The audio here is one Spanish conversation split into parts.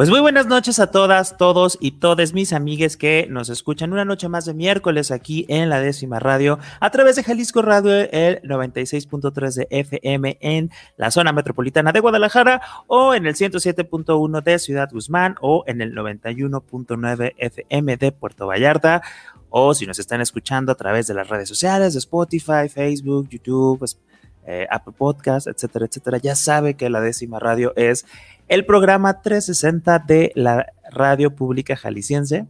Pues muy buenas noches a todas, todos y todas mis amigues que nos escuchan una noche más de miércoles aquí en la décima radio a través de Jalisco Radio, el 96.3 de FM en la zona metropolitana de Guadalajara o en el 107.1 de Ciudad Guzmán o en el 91.9 FM de Puerto Vallarta. O si nos están escuchando a través de las redes sociales de Spotify, Facebook, YouTube, pues, eh, Apple Podcast, etcétera, etcétera, ya sabe que la décima radio es el programa 360 de la radio pública jalisciense.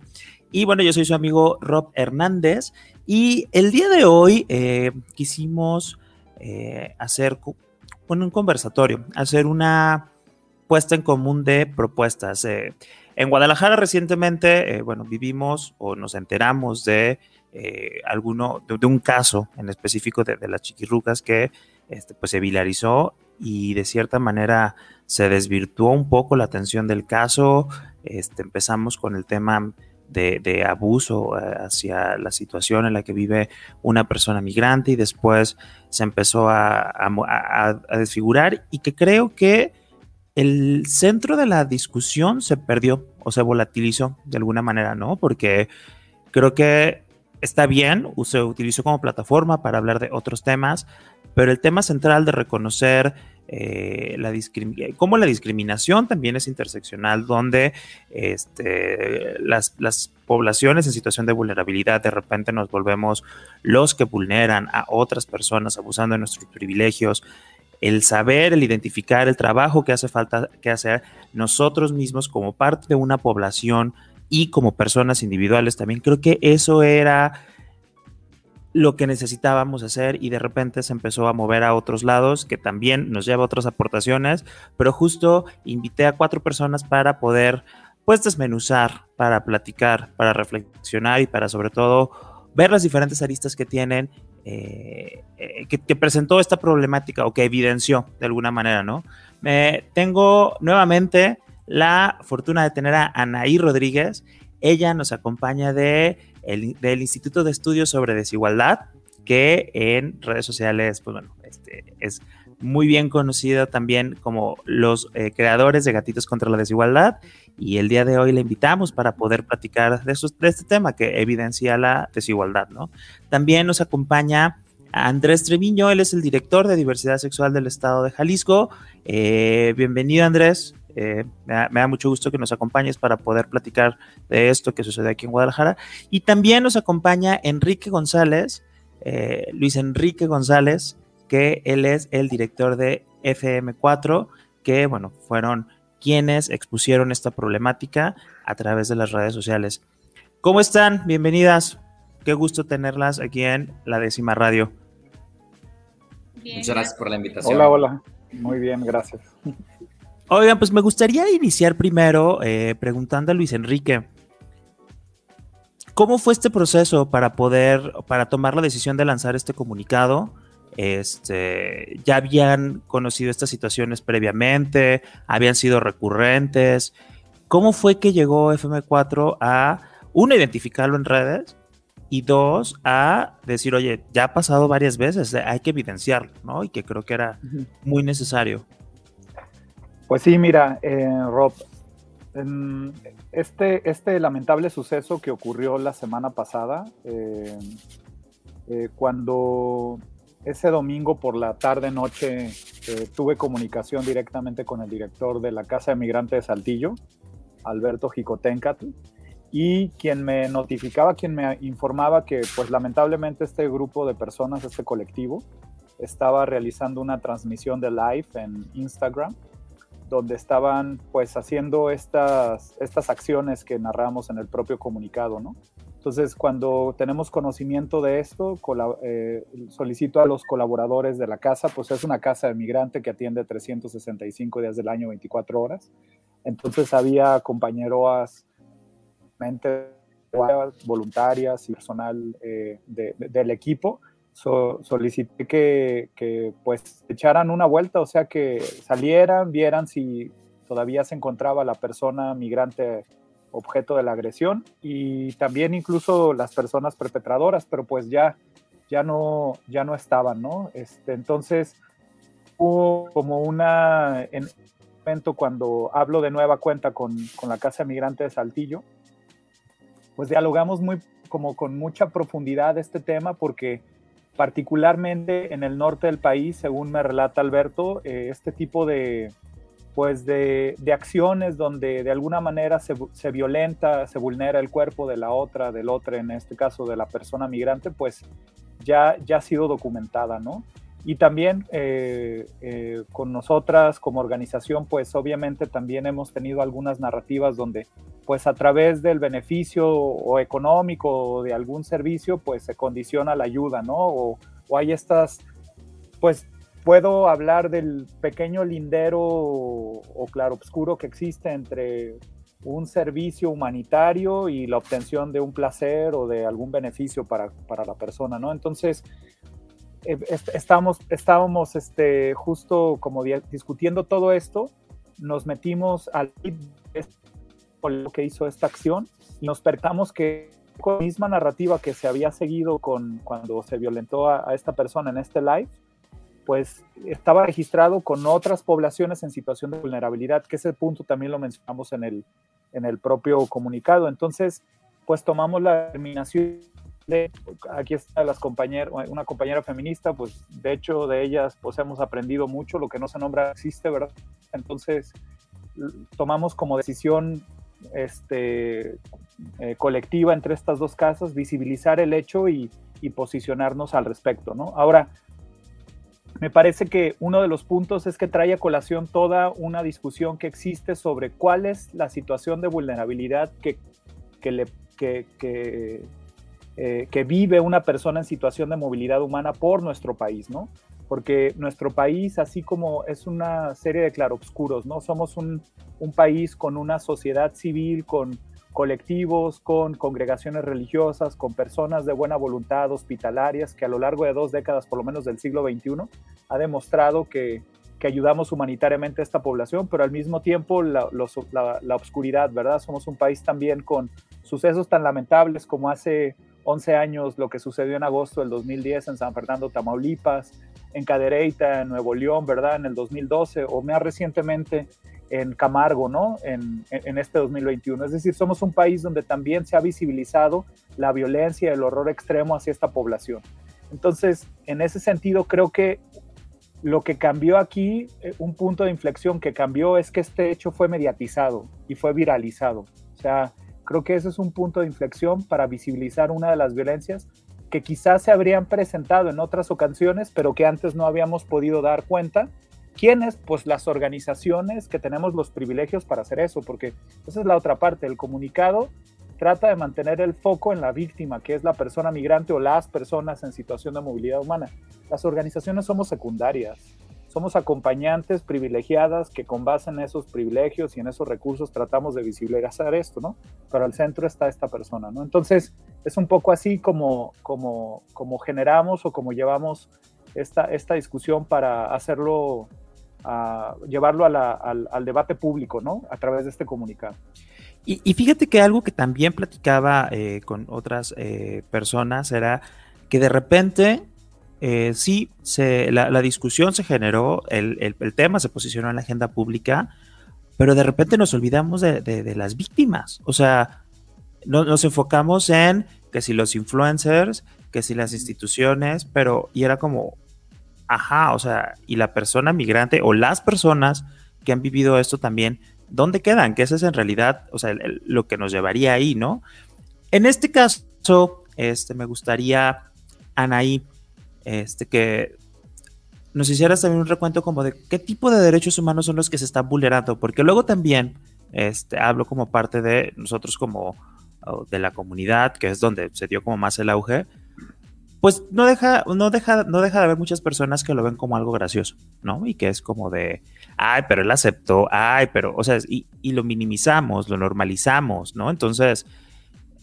Y bueno, yo soy su amigo Rob Hernández y el día de hoy eh, quisimos eh, hacer un conversatorio, hacer una puesta en común de propuestas. Eh, en Guadalajara recientemente, bueno, vivimos o nos enteramos de alguno, de, un caso en específico de, las chiquirrucas que este, pues se viralizó y de cierta manera se desvirtuó un poco la atención del caso. Este, empezamos con el tema de, abuso eh, hacia la situación en la que vive una persona migrante y después se empezó a, desfigurar y que creo que el centro de la discusión se perdió o se volatilizó de alguna manera, ¿no? Porque creo que está bien, se utilizó como plataforma para hablar de otros temas, pero el tema central de reconocer eh, la cómo la discriminación también es interseccional, donde este, las, poblaciones en situación de vulnerabilidad de repente nos volvemos los que vulneran a otras personas abusando de nuestros privilegios, el saber, el identificar el trabajo que hace falta que hacer nosotros mismos como parte de una población y como personas individuales también. Creo que eso era lo que necesitábamos hacer y de repente se empezó a mover a otros lados que también nos lleva a otras aportaciones, pero justo invité a cuatro personas para poder pues desmenuzar, para platicar, para reflexionar y para sobre todo ver las diferentes aristas que tienen, eh, eh, que, presentó esta problemática o que evidenció de alguna manera, ¿no? Tengo nuevamente la fortuna de tener a Anaí Rodríguez. Ella nos acompaña de del Instituto de Estudios sobre Desigualdad, que en redes sociales, pues bueno, este, es muy bien conocido también como los eh, creadores de Gatitos contra la Desigualdad. Y el día de hoy le invitamos para poder platicar de, de este tema que evidencia la desigualdad, ¿no? También nos acompaña Andrés Treviño, él es el director de diversidad sexual del estado de Jalisco. Eh, bienvenido, Andrés. Eh, me, da, mucho gusto que nos acompañes para poder platicar de esto que sucede aquí en Guadalajara. Y también nos acompaña Enrique González, eh, Luis Enrique González, que él es el director de FM4, que, bueno, fueron quienes expusieron esta problemática a través de las redes sociales. ¿Cómo están? Bienvenidas. Qué gusto tenerlas aquí en la décima radio. Muchas gracias por la invitación. Hola, hola. Muy bien, gracias. Oigan, pues me gustaría iniciar primero eh, preguntando a Luis Enrique. ¿Cómo fue este proceso para poder, para tomar la decisión de lanzar este comunicado? Este, ¿Ya habían conocido estas situaciones previamente? ¿Habían sido recurrentes? ¿Cómo fue que llegó FM4 a, uno, identificarlo en redes y dos, a decir, oye, ya ha pasado varias veces, hay que evidenciarlo, ¿no? Y que creo que era muy necesario. Pues sí, mira, eh, Rob, este, este lamentable suceso que ocurrió la semana pasada, eh, eh, cuando ese domingo por la tarde-noche tuve comunicación directamente con el director de la Casa de Migrantes de Saltillo, Alberto Jicotencatl, y quien me notificaba, quien me informaba que pues lamentablemente este grupo de personas, este colectivo, estaba realizando una transmisión de live en Instagram donde estaban pues haciendo estas, estas acciones que narramos en el propio comunicado, ¿no? Entonces, cuando tenemos conocimiento de esto, eh, solicito a los colaboradores de la casa, pues es una casa de migrante que atiende 365 días del año, 24 horas. Entonces había compañeros, voluntarias y personal eh, del equipo solicité que, que, pues echaran una vuelta, o sea, que salieran, vieran si todavía se encontraba la persona migrante objeto de la agresión y también incluso las personas perpetradoras, pero pues ya, ya, no, ya no estaban, ¿no? Este, entonces hubo como una, en momento cuando hablo de nueva cuenta con, con la Casa Migrante de Saltillo, pues dialogamos muy como con mucha profundidad este tema porque particularmente en el norte del país, según me relata Alberto, eh, este tipo de, pues de, acciones donde de alguna manera se, se, violenta, se vulnera el cuerpo de la otra, del otro, en este caso de la persona migrante, pues ya, ya ha sido documentada, ¿no? Y también eh, eh, con nosotras como organización, pues obviamente también hemos tenido algunas narrativas donde pues a través del beneficio o económico o de algún servicio, pues se condiciona la ayuda, ¿no? O, o hay estas, pues puedo hablar del pequeño lindero o, claro oscuro que existe entre un servicio humanitario y la obtención de un placer o de algún beneficio para, para la persona, ¿no? Entonces, eh, estábamos, estábamos este, justo como discutiendo todo esto, nos metimos al que hizo esta acción nos percatamos que con la misma narrativa que se había seguido con cuando se violentó a, esta persona en este live, pues estaba registrado con otras poblaciones en situación de vulnerabilidad, que ese punto también lo mencionamos en el, en el propio comunicado. Entonces, pues tomamos la determinación de, aquí está las compañeras, una compañera feminista, pues de hecho de ellas pues hemos aprendido mucho, lo que no se nombra existe, ¿verdad? Entonces, tomamos como decisión este, eh, colectiva entre estas dos casas, visibilizar el hecho y, posicionarnos al respecto, ¿no? Ahora, me parece que uno de los puntos es que trae a colación toda una discusión que existe sobre cuál es la situación de vulnerabilidad que, eh, vive una persona en situación de movilidad humana por nuestro país, ¿no? Porque nuestro país, así como es una serie de claroscuros, ¿no? Somos un, país con una sociedad civil, con colectivos, con congregaciones religiosas, con personas de buena voluntad, hospitalarias, que a lo largo de dos décadas, por lo menos del siglo XXI, ha demostrado que, ayudamos humanitariamente a esta población, pero al mismo tiempo la, la, la, obscuridad, ¿verdad? Somos un país también con sucesos tan lamentables como hace 11 años lo que sucedió en agosto del 2010 en San Fernando, Tamaulipas, en Cadereyta, en Nuevo León, ¿verdad? En el 2012 o más recientemente en Camargo, ¿no? En, este 2021. Es decir, somos un país donde también se ha visibilizado la violencia y el horror extremo hacia esta población. Entonces, en ese sentido, creo que lo que cambió aquí, eh, un punto de inflexión que cambió es que este hecho fue mediatizado y fue viralizado. O sea, creo que ese es un punto de inflexión para visibilizar una de las violencias que quizás se habrían presentado en otras ocasiones, pero que antes no habíamos podido dar cuenta. ¿Quiénes? Pues las organizaciones que tenemos los privilegios para hacer eso, porque esa es la otra parte. El comunicado trata de mantener el foco en la víctima, que es la persona migrante o las personas en situación de movilidad humana. Las organizaciones somos secundarias somos acompañantes privilegiadas que con base en esos privilegios y en esos recursos tratamos de visibilizar esto, ¿no? Pero al centro está esta persona, ¿no? Entonces, es un poco así como, como, como generamos o como llevamos esta, esta discusión para hacerlo, a, llevarlo al, debate público, ¿no? A través de este comunicado. Y, y fíjate que algo que también platicaba eh, con otras eh, personas era que de repente eh, sí, la, discusión se generó, el, tema se posicionó en la agenda pública, pero de repente nos olvidamos de, las víctimas. O sea, nos enfocamos en que si los influencers, que si las instituciones, pero y era como, ajá, o sea, y la persona migrante o las personas que han vivido esto también, ¿dónde quedan? Que ese es en realidad, o sea, lo que nos llevaría ahí, ¿no? En este caso, este, me gustaría, Anaí, este, que nos hicieras también un recuento como de qué tipo de derechos humanos son los que se están vulnerando, porque luego también este, hablo como parte de nosotros como de la comunidad, que es donde se dio como más el auge, pues no deja, no deja, no deja de haber muchas personas que lo ven como algo gracioso, ¿no? Y que es como de, ay, pero él aceptó, ay, pero, o sea, y, y lo minimizamos, lo normalizamos, ¿no? Entonces,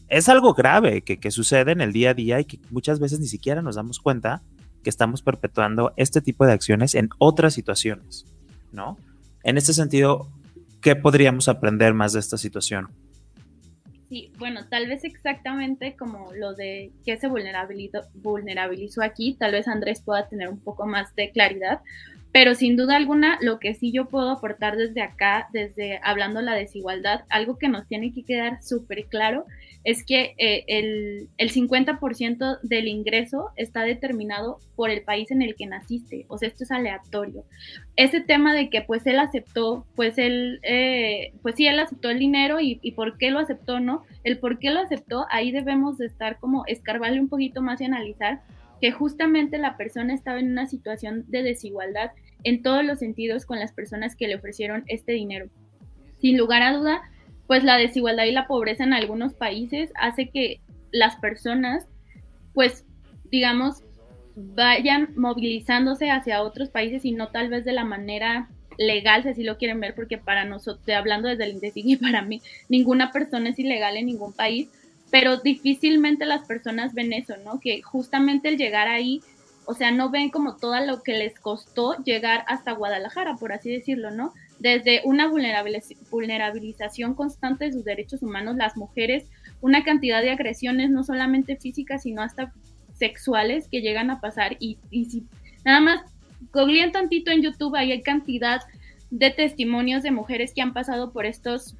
es algo grave que, que sucede en el día a día y que muchas veces ni siquiera nos damos cuenta que estamos perpetuando este tipo de acciones en otras situaciones, ¿no? En este sentido, ¿qué podríamos aprender más de esta situación? Sí, bueno, tal vez exactamente como lo de que se vulnerabilizó aquí, tal vez Andrés pueda tener un poco más de claridad, pero sin duda alguna, lo que sí yo puedo aportar desde acá, desde hablando la desigualdad, algo que nos tiene que quedar súper claro es que eh, el, el 50% del ingreso está determinado por el país en el que naciste, o sea, esto es aleatorio. Ese tema de que pues él aceptó, pues él, eh, pues sí, él aceptó el dinero y, y, por qué lo aceptó, ¿no? El por qué lo aceptó, ahí debemos de estar como escarbarle un poquito más y analizar que justamente la persona estaba en una situación de desigualdad en todos los sentidos con las personas que le ofrecieron este dinero. Sin lugar a duda, pues la desigualdad y la pobreza en algunos países hace que las personas, pues, digamos, vayan movilizándose hacia otros países y no tal vez de la manera legal, si así lo quieren ver, porque para nosotros, hablando desde el INDECIG y para mí, ninguna persona es ilegal en ningún país, pero difícilmente las personas ven eso, ¿no? Que justamente el llegar ahí, o sea, no ven como todo lo que les costó llegar hasta Guadalajara, por así decirlo, ¿no? desde una vulnerabilización constante de sus derechos humanos, las mujeres, una cantidad de agresiones, no solamente físicas, sino hasta sexuales que llegan a pasar. Y, si nada más googleen tantito en YouTube, ahí hay cantidad de testimonios de mujeres que han pasado por estos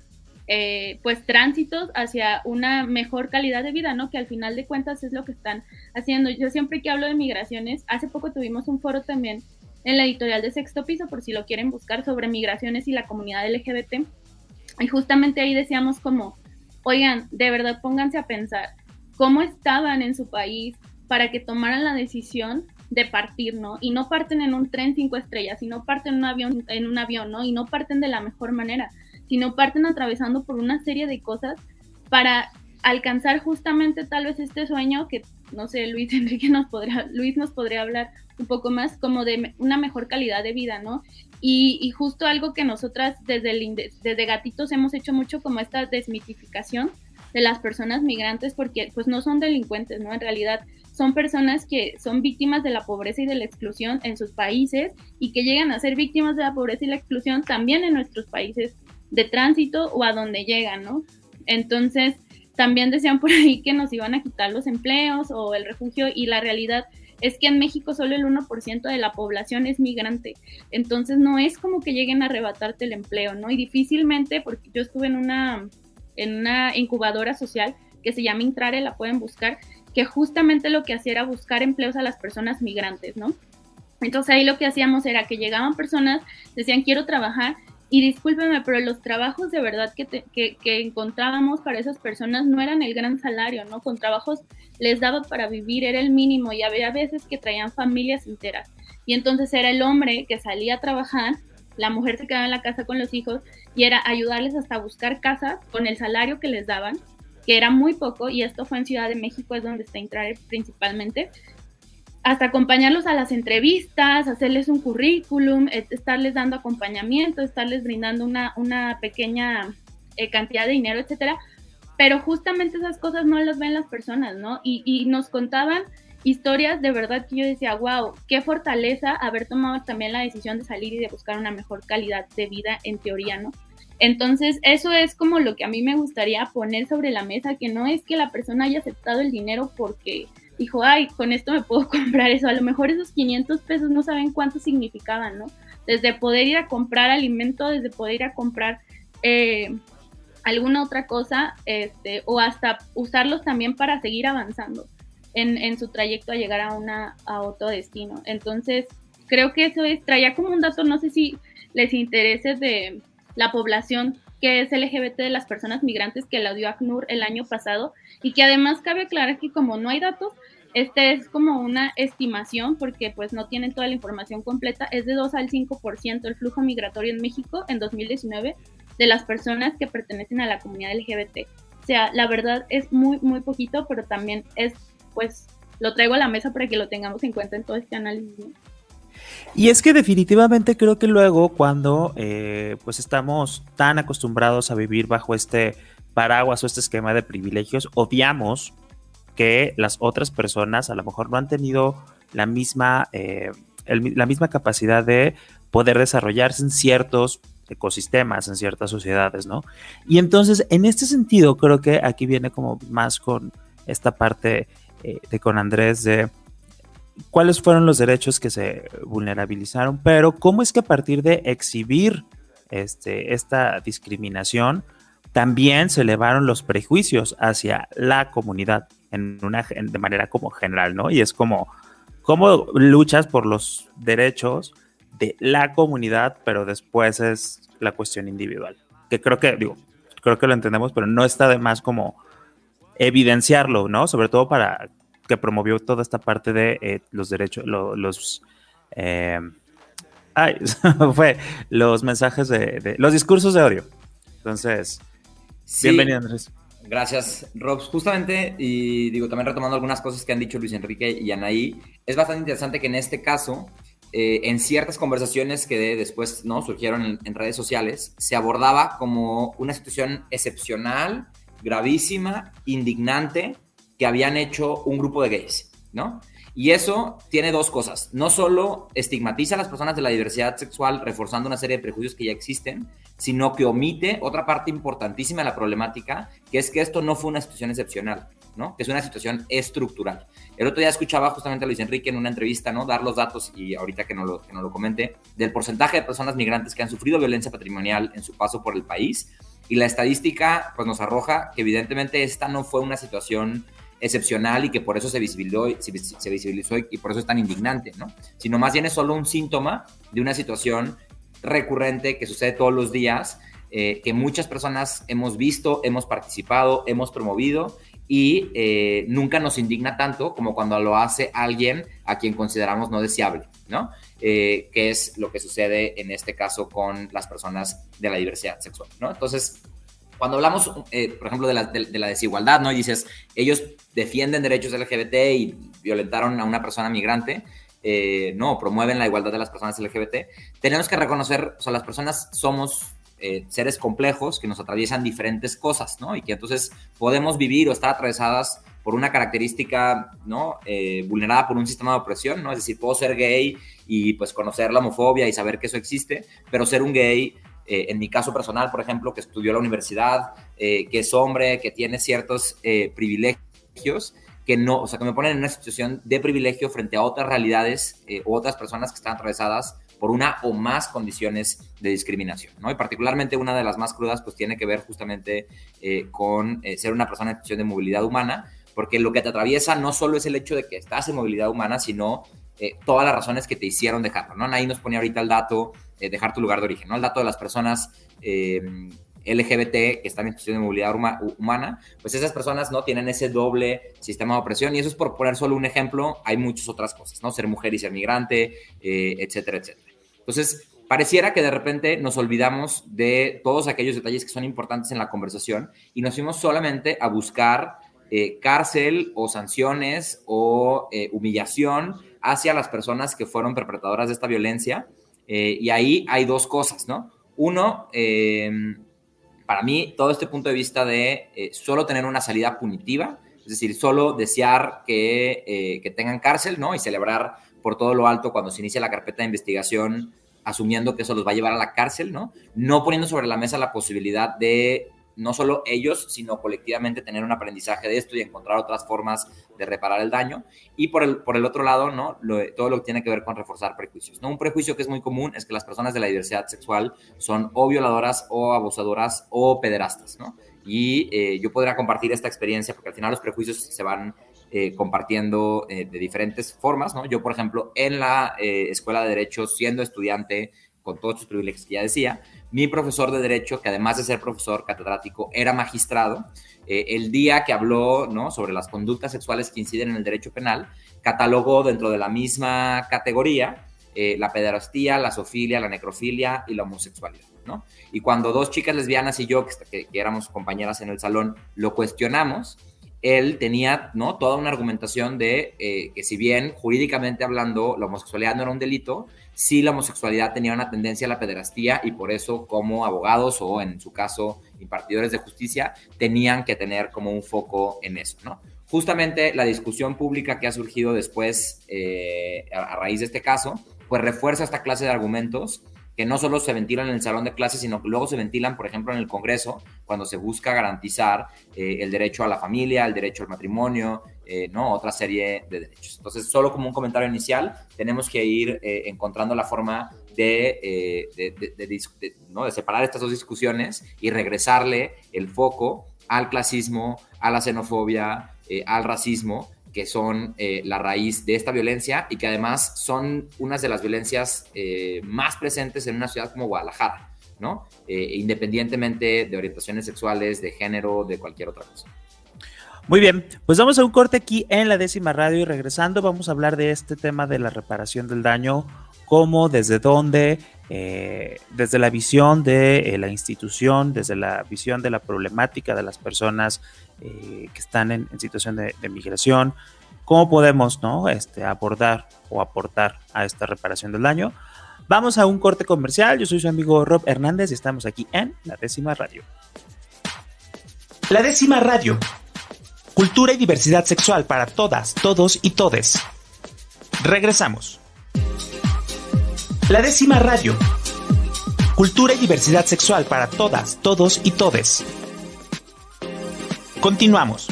eh, pues tránsitos hacia una mejor calidad de vida, ¿no? Que al final de cuentas es lo que están haciendo. Yo siempre que hablo de migraciones, hace poco tuvimos un foro también en la editorial de Sexto Piso, por si lo quieren buscar, sobre migraciones y la comunidad LGBT. Y justamente ahí decíamos como, oigan, de verdad pónganse a pensar cómo estaban en su país para que tomaran la decisión de partir, ¿no? Y no parten en un tren cinco estrellas, sino parten en un avión, en un avión, ¿no? Y no parten de la mejor manera, sino parten atravesando por una serie de cosas para alcanzar justamente tal vez este sueño que no sé, Luis Enrique nos Luis nos podría hablar un poco más como de una mejor calidad de vida, ¿no? Y, justo algo que nosotras desde, desde Gatitos hemos hecho mucho como esta desmitificación de las personas migrantes porque pues no son delincuentes, ¿no? En realidad son personas que son víctimas de la pobreza y de la exclusión en sus países y que llegan a ser víctimas de la pobreza y la exclusión también en nuestros países de tránsito o a donde llegan, ¿no? Entonces, también decían por ahí que nos iban a quitar los empleos o el refugio y la realidad es que en México solo el 1% de la población es migrante. Entonces no es como que lleguen a arrebatarte el empleo, ¿no? Y difícilmente, porque yo estuve en una, en una incubadora social que se llama Intrare, la pueden buscar, que justamente lo que hacía era buscar empleos a las personas migrantes, ¿no? Entonces ahí lo que hacíamos era que llegaban personas, decían quiero trabajar y discúlpeme, pero los trabajos de verdad que, que, encontrábamos para esas personas no eran el gran salario, ¿no? Con trabajos les daba para vivir, era el mínimo y había veces que traían familias enteras. Y entonces era el hombre que salía a trabajar, la mujer se quedaba en la casa con los hijos y era ayudarles hasta buscar casas con el salario que les daban, que era muy poco, y esto fue en Ciudad de México, es donde está entrar principalmente, hasta acompañarlos a las entrevistas, hacerles un currículum, estarles dando acompañamiento, estarles brindando una, una pequeña eh, cantidad de dinero, etcétera. Pero justamente esas cosas no las ven las personas, ¿no? Y, y, nos contaban historias de verdad que yo decía, wow, qué fortaleza haber tomado también la decisión de salir y de buscar una mejor calidad de vida en teoría, ¿no? Entonces, eso es como lo que a mí me gustaría poner sobre la mesa, que no es que la persona haya aceptado el dinero porque dijo, ay, con esto me puedo comprar eso. A lo mejor esos 500 pesos no saben cuánto significaban, ¿no? Desde poder ir a comprar alimento, desde poder ir a comprar eh, alguna otra cosa, este, o hasta usarlos también para seguir avanzando en, en, su trayecto a llegar a, una, a otro destino. Entonces, creo que eso es, traía como un dato, no sé si les interese de la población que es LGBT de las personas migrantes que la dio ACNUR el año pasado y que además cabe aclarar que como no hay datos, este es como una estimación porque pues no tienen toda la información completa, es de 2 al 5% el flujo migratorio en México en 2019 de las personas que pertenecen a la comunidad LGBT. O sea, la verdad es muy, muy poquito, pero también es, pues, lo traigo a la mesa para que lo tengamos en cuenta en todo este análisis. Y es que definitivamente creo que luego cuando eh, pues estamos tan acostumbrados a vivir bajo este paraguas o este esquema de privilegios, obviamos que las otras personas a lo mejor no han tenido la misma, eh, la misma capacidad de poder desarrollarse en ciertos ecosistemas, en ciertas sociedades, ¿no? Y entonces, en este sentido, creo que aquí viene como más con esta parte eh, de con Andrés de cuáles fueron los derechos que se vulnerabilizaron, pero cómo es que a partir de exhibir este, esta discriminación, también se elevaron los prejuicios hacia la comunidad en una, de manera como general, ¿no? Y es como, cómo luchas por los derechos de la comunidad, pero después es la cuestión individual. Que creo que, digo, creo que lo entendemos, pero no está de más como evidenciarlo, ¿no? Sobre todo para que promovió toda esta parte de eh, los derechos, los... Eh, ay, fue los mensajes de, los discursos de odio. Entonces, bienvenido Andrés. Gracias, Rob. Justamente, y digo, también retomando algunas cosas que han dicho Luis Enrique y Anaí, es bastante interesante que en este caso, eh, en ciertas conversaciones que después ¿no? surgieron en, redes sociales, se abordaba como una situación excepcional, gravísima, indignante, que habían hecho un grupo de gays, ¿no? Y eso tiene dos cosas. No solo estigmatiza a las personas de la diversidad sexual reforzando una serie de prejuicios que ya existen, sino que omite otra parte importantísima de la problemática, que es que esto no fue una situación excepcional, ¿no? Que es una situación estructural. El otro día escuchaba justamente a Luis Enrique en una entrevista, ¿no? Dar los datos, y ahorita que no lo, que no lo comente, del porcentaje de personas migrantes que han sufrido violencia patrimonial en su paso por el país. Y la estadística, pues nos arroja que evidentemente esta no fue una situación excepcional y que por eso se visibilizó, se visibilizó y por eso es tan indignante, ¿no? Sino más bien es solo un síntoma de una situación recurrente que sucede todos los días, eh, que muchas personas hemos visto, hemos participado, hemos promovido y eh, nunca nos indigna tanto como cuando lo hace alguien a quien consideramos no deseable, ¿no? Eh, que es lo que sucede en este caso con las personas de la diversidad sexual, ¿no? Entonces, cuando hablamos, por ejemplo, de la, de, la, desigualdad, ¿no? Y dices, ellos defienden derechos LGBT y violentaron a una persona migrante, eh, no, promueven la igualdad de las personas LGBT, tenemos que reconocer, o sea, las personas somos eh, seres complejos que nos atraviesan diferentes cosas, ¿no? Y que entonces podemos vivir o estar atravesadas por una característica, ¿no? vulnerada por un sistema de opresión, ¿no? Es decir, puedo ser gay y pues conocer la homofobia y saber que eso existe, pero ser un gay eh, en mi caso personal, por ejemplo, que estudió la universidad, eh, que es hombre, que tiene ciertos eh, privilegios, que no, o sea, que me ponen en una situación de privilegio frente a otras realidades u otras personas que están atravesadas por una o más condiciones de discriminación, ¿no? Y particularmente una de las más crudas, pues tiene que ver justamente con ser una persona en situación de movilidad humana, porque lo que te atraviesa no solo es el hecho de que estás en movilidad humana, sino todas las razones que te hicieron dejarlo, ¿no? Ahí nos ponía ahorita el dato eh, dejar tu lugar de origen, ¿no? El dato de las personas eh, LGBT que están en situación de movilidad humana, pues esas personas no tienen ese doble sistema de opresión y eso es por poner solo un ejemplo, hay muchas otras cosas, ¿no? Ser mujer y ser migrante, eh, etcétera, etcétera. Entonces, pareciera que de repente nos olvidamos de todos aquellos detalles que son importantes en la conversación y nos fuimos solamente a buscar cárcel o sanciones o humillación hacia las personas que fueron perpetradoras de esta violencia eh, y ahí hay dos cosas, ¿no? Uno, eh, para mí, todo este punto de vista de eh, solo tener una salida punitiva, es decir, solo desear que, que tengan cárcel, ¿no? Y celebrar por todo lo alto cuando se inicia la carpeta de investigación, asumiendo que eso los va a llevar a la cárcel, ¿no? No poniendo sobre la mesa la posibilidad de no solo ellos, sino colectivamente tener un aprendizaje de esto y encontrar otras formas de reparar el daño. Y por el, por el otro lado, ¿no? todo lo que tiene que ver con reforzar prejuicios. ¿no? Un prejuicio que es muy común es que las personas de la diversidad sexual son o violadoras o abusadoras o pederastas. ¿no? Y eh, yo podría compartir esta experiencia porque al final los prejuicios se van eh, compartiendo eh, de diferentes formas. ¿no? Yo, por ejemplo, en la escuela de Derecho, siendo estudiante, con todos sus privilegios que ya decía, mi profesor de Derecho, que además de ser profesor catedrático, era magistrado, eh, el día que habló ¿no? sobre las conductas sexuales que inciden en el derecho penal, catalogó dentro de la misma categoría eh, la pederastía, la zoofilia, la necrofilia y la homosexualidad. ¿no? Y cuando dos chicas lesbianas y yo, que, que, éramos compañeras en el salón, lo cuestionamos, él tenía ¿no? toda una argumentación de eh, que si bien jurídicamente hablando la homosexualidad no era un delito, sí la homosexualidad tenía una tendencia a la pederastía y por eso como abogados o en su caso impartidores de justicia tenían que tener como un foco en eso, ¿no? Justamente la discusión pública que ha surgido después eh, a raíz de este caso, pues refuerza esta clase de argumentos que no solo se ventilan en el salón de clases, sino que luego se ventilan, por ejemplo, en el Congreso, cuando se busca garantizar eh, el derecho a la familia, el derecho al matrimonio, eh, ¿no? Otra serie de derechos. Entonces, solo como un comentario inicial, tenemos que ir eh, encontrando la forma de, de, ¿no? separar estas dos discusiones y regresarle el foco al clasismo, a la xenofobia, al racismo, que son eh, la raíz de esta violencia y que además son unas de las violencias eh, más presentes en una ciudad como Guadalajara, ¿no? Eh, independientemente de orientaciones sexuales, de género, de cualquier otra cosa. Muy bien, pues vamos a un corte aquí en la décima radio y regresando vamos a hablar de este tema de la reparación del daño, cómo, desde dónde, desde la visión de la institución, desde la visión de la problemática de las personas eh, que están en, situación de, migración, cómo podemos ¿no? este, abordar o aportar a esta reparación del daño. Vamos a un corte comercial. Yo soy su amigo Rob Hernández y estamos aquí en La Décima Radio. La Décima Radio. Cultura y diversidad sexual para todas, todos y todes. Regresamos. La Décima Radio. Cultura y diversidad sexual para todas, todos y todes. Continuamos.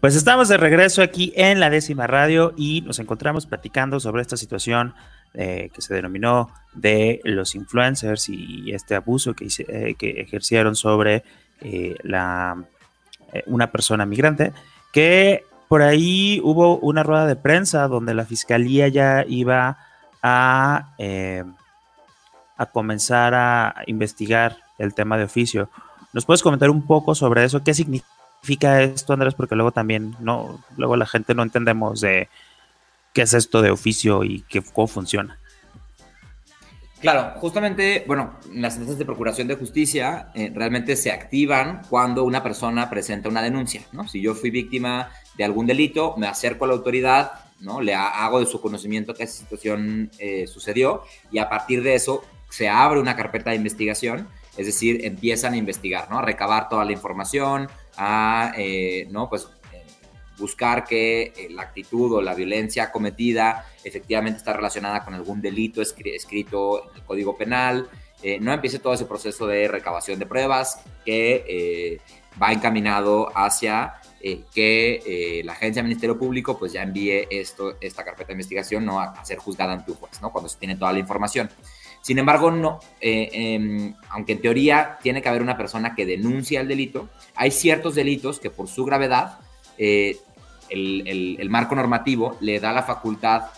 Pues estamos de regreso aquí en la décima radio y nos encontramos platicando sobre esta situación eh, que se denominó de los influencers y este abuso que, eh, que ejercieron sobre eh, la, una persona migrante, que por ahí hubo una rueda de prensa donde la fiscalía ya iba a, a comenzar a investigar el tema de oficio. ¿Nos puedes comentar un poco sobre eso? ¿Qué significa esto, Andrés? Porque luego también, no, luego la gente no entendemos de qué es esto de oficio y qué, cómo funciona. Claro, justamente, bueno, las sentencias de procuración de justicia eh, realmente se activan cuando una persona presenta una denuncia, ¿no? Si yo fui víctima de algún delito, me acerco a la autoridad, ¿no? Le hago de su conocimiento que esa situación eh, sucedió y a partir de eso se abre una carpeta de investigación es decir, empiezan a investigar, ¿no? A recabar toda la información, a, eh, ¿no? Pues eh, buscar que eh, la actitud o la violencia cometida efectivamente está relacionada con algún delito escrito en el Código Penal, no empiece todo ese proceso de recabación de pruebas que va encaminado hacia que la agencia del Ministerio Público pues ya envíe esto, esta carpeta de investigación ¿no? a, ser juzgada ante un juez, ¿no? cuando se tiene toda la información. Sin embargo, no, eh, em, aunque en teoría tiene que haber una persona que denuncia el delito, hay ciertos delitos que por su gravedad eh, el, marco normativo le da la facultad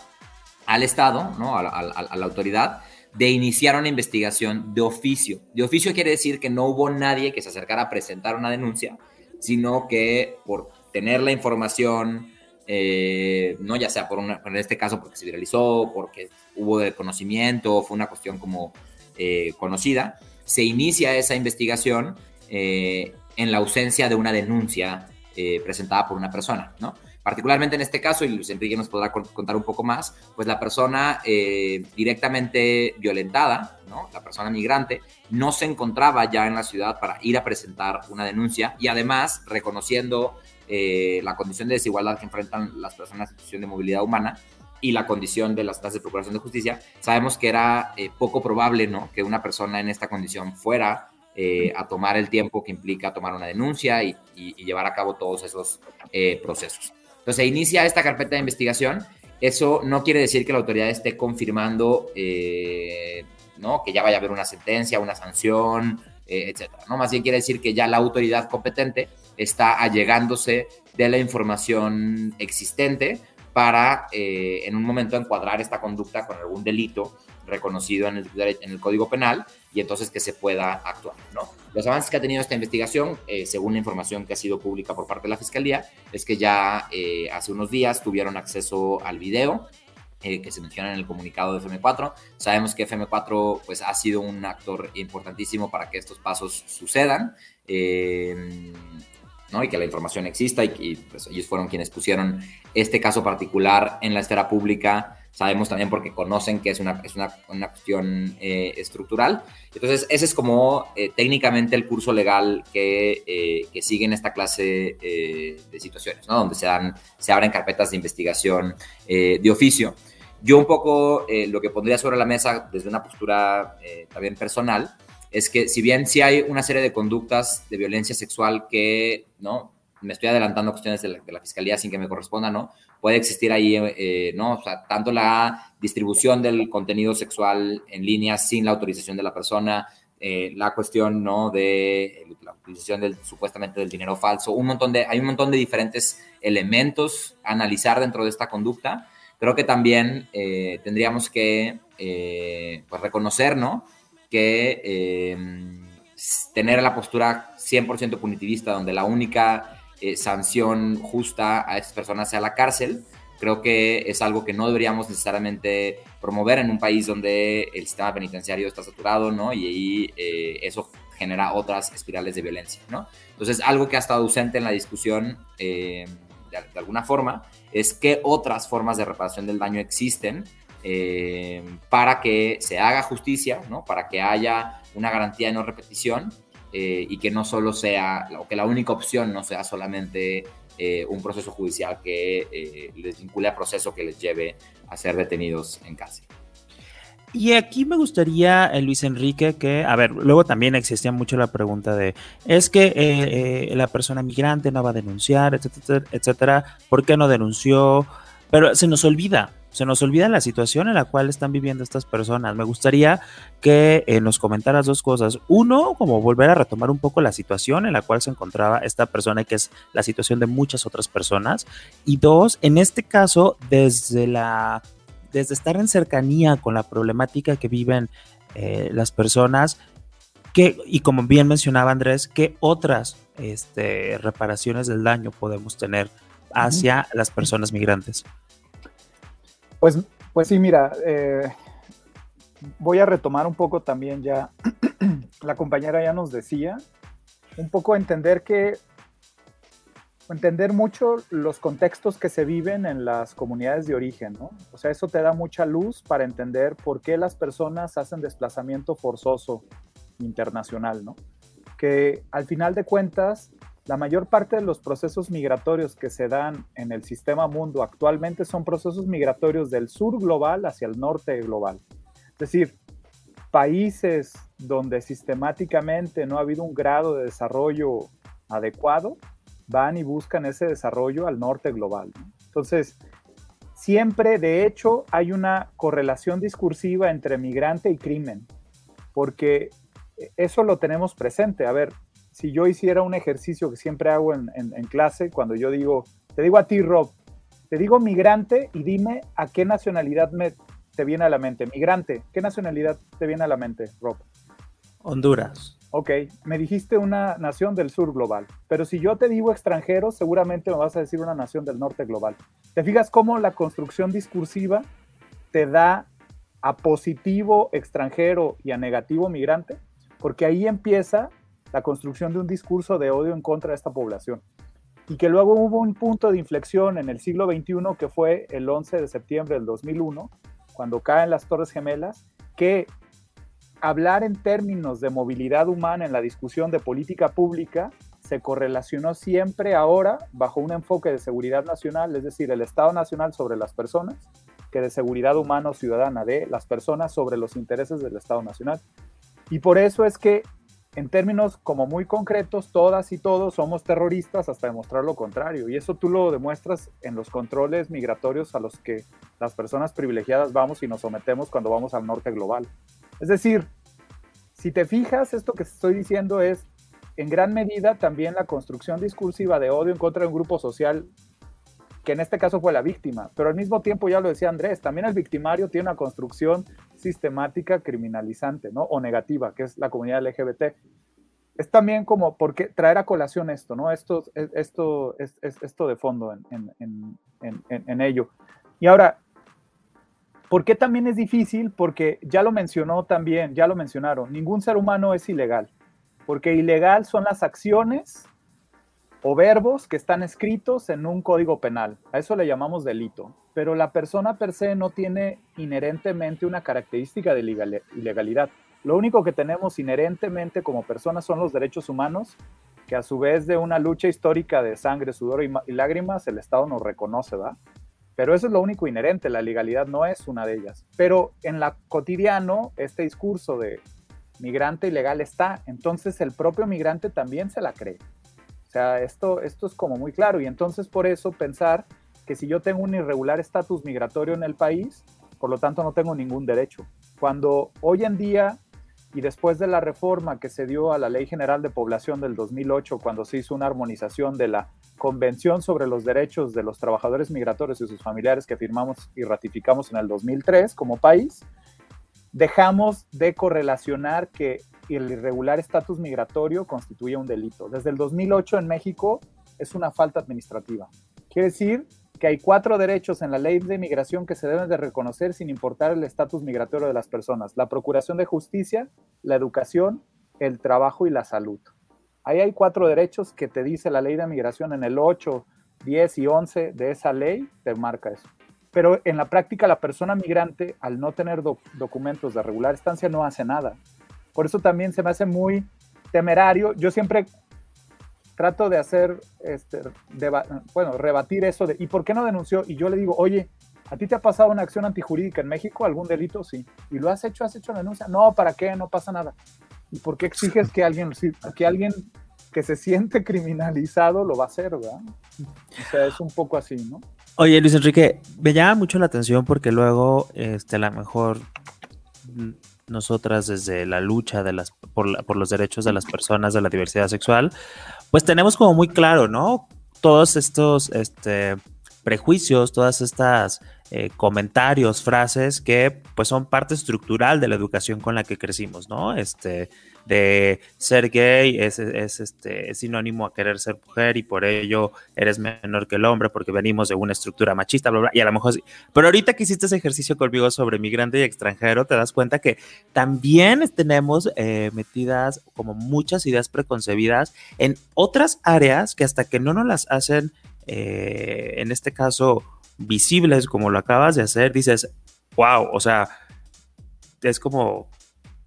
al Estado, ¿no? a, la autoridad, de iniciar una investigación de oficio. De oficio quiere decir que no hubo nadie que se acercara a presentar una denuncia, sino que por tener la información, eh, no ya sea por una, en este caso porque se viralizó, porque hubo de conocimiento, fue una cuestión como eh, conocida, se inicia esa investigación eh, en la ausencia de una denuncia presentada por una persona, ¿no? Particularmente en este caso, y Luis Enrique nos podrá contar un poco más, pues la persona directamente violentada, ¿no? la persona migrante, no se encontraba ya en la ciudad para ir a presentar una denuncia y además reconociendo eh, la condición de desigualdad que enfrentan las personas en situación de movilidad humana y la condición de las tasas de procuración de justicia, sabemos que era eh, poco probable ¿no? que una persona en esta condición fuera eh, a tomar el tiempo que implica tomar una denuncia y, llevar a cabo todos esos procesos. Entonces se inicia esta carpeta de investigación. Eso no quiere decir que la autoridad esté confirmando ¿no? que ya vaya a haber una sentencia, una sanción, etcétera. ¿no? Más bien quiere decir que ya la autoridad competente está allegándose de la información existente para eh, en un momento encuadrar esta conducta con algún delito reconocido en el, en el, Código Penal y entonces que se pueda actuar. ¿no? Los avances que ha tenido esta investigación, eh, según la información que ha sido pública por parte de la Fiscalía, es que ya eh, hace unos días tuvieron acceso al video eh, que se menciona en el comunicado de FM4. Sabemos que FM4 pues, ha sido un actor importantísimo para que estos pasos sucedan. Eh, ¿no? y que la información exista y que pues, ellos fueron quienes pusieron este caso particular en la esfera pública. Sabemos también porque conocen que es una, es una, una cuestión eh, estructural. Entonces, ese es como técnicamente el curso legal que, que sigue en esta clase de situaciones, ¿no? donde se, dan, se abren carpetas de investigación de oficio. Yo un poco eh, lo que pondría sobre la mesa desde una postura eh, también personal es que si bien sí hay una serie de conductas de violencia sexual que, ¿no? Me estoy adelantando cuestiones de la, fiscalía sin que me corresponda, ¿no? Puede existir ahí, eh, ¿no? O sea, tanto la distribución del contenido sexual en línea sin la autorización de la persona, la cuestión, ¿no? De la utilización del, supuestamente del dinero falso, un montón de, hay un montón de diferentes elementos a analizar dentro de esta conducta creo que también eh, tendríamos que eh, pues reconocer, ¿no? Que eh, tener la postura 100% punitivista, donde la única sanción justa a estas personas sea la cárcel, creo que es algo que no deberíamos necesariamente promover en un país donde el sistema penitenciario está saturado, ¿no? Y ahí eso genera otras espirales de violencia, ¿no? Entonces, algo que ha estado ausente en la discusión de, de alguna forma es qué otras formas de reparación del daño existen eh, para que se haga justicia, ¿no? para que haya una garantía de no repetición eh, y que no solo sea, o que la única opción no sea solamente eh, un proceso judicial que les vincule a proceso que les lleve a ser detenidos en cárcel. Y aquí me gustaría, Luis Enrique, que, a ver, luego también existía mucho la pregunta de, es que la persona migrante no va a denunciar, etcétera, etcétera, ¿por qué no denunció? Pero se nos olvida, se nos olvida la situación en la cual están viviendo estas personas. Me gustaría que eh, nos comentaras dos cosas. Uno, como volver a retomar un poco la situación en la cual se encontraba esta persona, que es la situación de muchas otras personas. Y dos, en este caso, desde la desde estar en cercanía con la problemática que viven eh, las personas, que, y como bien mencionaba Andrés, ¿qué otras este, reparaciones del daño podemos tener hacia las personas migrantes? Pues, pues sí, mira, eh, voy a retomar un poco también ya, la compañera ya nos decía, un poco entender que, entender mucho los contextos que se viven en las comunidades de origen, ¿no? O sea, eso te da mucha luz para entender por qué las personas hacen desplazamiento forzoso internacional, ¿no? Que al final de cuentas, la mayor parte de los procesos migratorios que se dan en el sistema mundo actualmente son procesos migratorios del sur global hacia el norte global. Es decir, países donde sistemáticamente no ha habido un grado de desarrollo adecuado, van y buscan ese desarrollo al norte global. Entonces, siempre, de hecho, hay una correlación discursiva entre migrante y crimen, porque eso lo tenemos presente. A ver, si yo hiciera un ejercicio que siempre hago en, clase, cuando yo digo, te digo a ti, Rob, te digo migrante y dime a qué nacionalidad me, te viene a la mente. Migrante, ¿qué nacionalidad te viene a la mente, Rob? Honduras. Ok, me dijiste una nación del sur global, pero si yo te digo extranjero, seguramente me vas a decir una nación del norte global. ¿Te fijas cómo la construcción discursiva te da a positivo extranjero y a negativo migrante? Porque ahí empieza la construcción de un discurso de odio en contra de esta población. Y que luego hubo un punto de inflexión en el siglo XXI que fue el 11 de septiembre del 2001, cuando caen las Torres Gemelas, que hablar en términos de movilidad humana en la discusión de política pública se correlacionó siempre ahora bajo un enfoque de seguridad nacional, es decir, el Estado Nacional sobre las personas, que de seguridad humana o ciudadana de las personas sobre los intereses del Estado Nacional. Y por eso es que en términos como muy concretos, todas y todos somos terroristas hasta demostrar lo contrario. Y eso tú lo demuestras en los controles migratorios a los que las personas privilegiadas vamos y nos sometemos cuando vamos al norte global. Es decir, si te fijas, esto que estoy diciendo es en gran medida también la construcción discursiva de odio en contra de un grupo social que en este caso fue la víctima, pero al mismo tiempo, ya lo decía Andrés, también el victimario tiene una construcción sistemática criminalizante, ¿no? O negativa, que es la comunidad LGBT. Es también como, porque traer a colación esto, ¿no? Esto, esto, es, esto de fondo en, en, en, en ello. Y ahora, ¿Por qué también es difícil? Porque ya lo mencionó también, ya lo mencionaron, ningún ser humano es ilegal, porque ilegal son las acciones o verbos que están escritos en un código penal. A eso le llamamos delito. Pero la persona per se no tiene inherentemente una característica de ilegalidad. Lo único que tenemos inherentemente como personas son los derechos humanos, que a su vez de una lucha histórica de sangre, sudor y, lágrimas, el Estado nos reconoce, ¿va? Pero eso es lo único inherente, la legalidad no es una de ellas. Pero en la cotidiano, este discurso de migrante ilegal está, entonces el propio migrante también se la cree. O sea, esto, esto es como muy claro y entonces por eso pensar que si yo tengo un irregular estatus migratorio en el país, por lo tanto no tengo ningún derecho. Cuando hoy en día y después de la reforma que se dio a la Ley General de Población del 2008, cuando se hizo una armonización de la Convención sobre los Derechos de los Trabajadores Migratorios y sus familiares que firmamos y ratificamos en el 2003 como país, dejamos de correlacionar que el irregular estatus migratorio constituye un delito. Desde el 2008 en México es una falta administrativa. Quiere decir que hay cuatro derechos en la ley de migración que se deben de reconocer sin importar el estatus migratorio de las personas. La procuración de justicia, la educación, el trabajo y la salud. Ahí hay cuatro derechos que te dice la ley de migración en el 8, 10 y 11 de esa ley, te marca eso. Pero en la práctica la persona migrante, al no tener documentos de regular estancia, no hace nada. Por eso también se me hace muy temerario. Yo siempre trato de hacer, este, bueno, rebatir eso de, ¿y por qué no denunció? Y yo le digo, oye, ¿a ti te ha pasado una acción antijurídica en México? ¿Algún delito? Sí. ¿Y lo has hecho? ¿Has hecho la denuncia? No, ¿para qué? No pasa nada. ¿Y por qué exiges que alguien, que alguien que se siente criminalizado lo va a hacer, verdad? O sea, es un poco así, ¿no? Oye, Luis Enrique, me llama mucho la atención porque luego, este, a lo mejor nosotras desde la lucha de las, por, los derechos de las personas de la diversidad sexual, pues tenemos como muy claro, ¿no? Todos estos este, prejuicios, todas estas eh, comentarios, frases que pues son parte estructural de la educación con la que crecimos, ¿no? Este, de ser gay es, este, sinónimo a querer ser mujer y por ello eres menor que el hombre porque venimos de una estructura machista, bla, bla, y a lo mejor sí. Pero ahorita que hiciste ese ejercicio conmigo sobre migrante y extranjero, te das cuenta que también tenemos eh, metidas como muchas ideas preconcebidas en otras áreas que hasta que no nos las hacen, eh, en este caso, visibles como lo acabas de hacer, dices, wow, o sea, es como...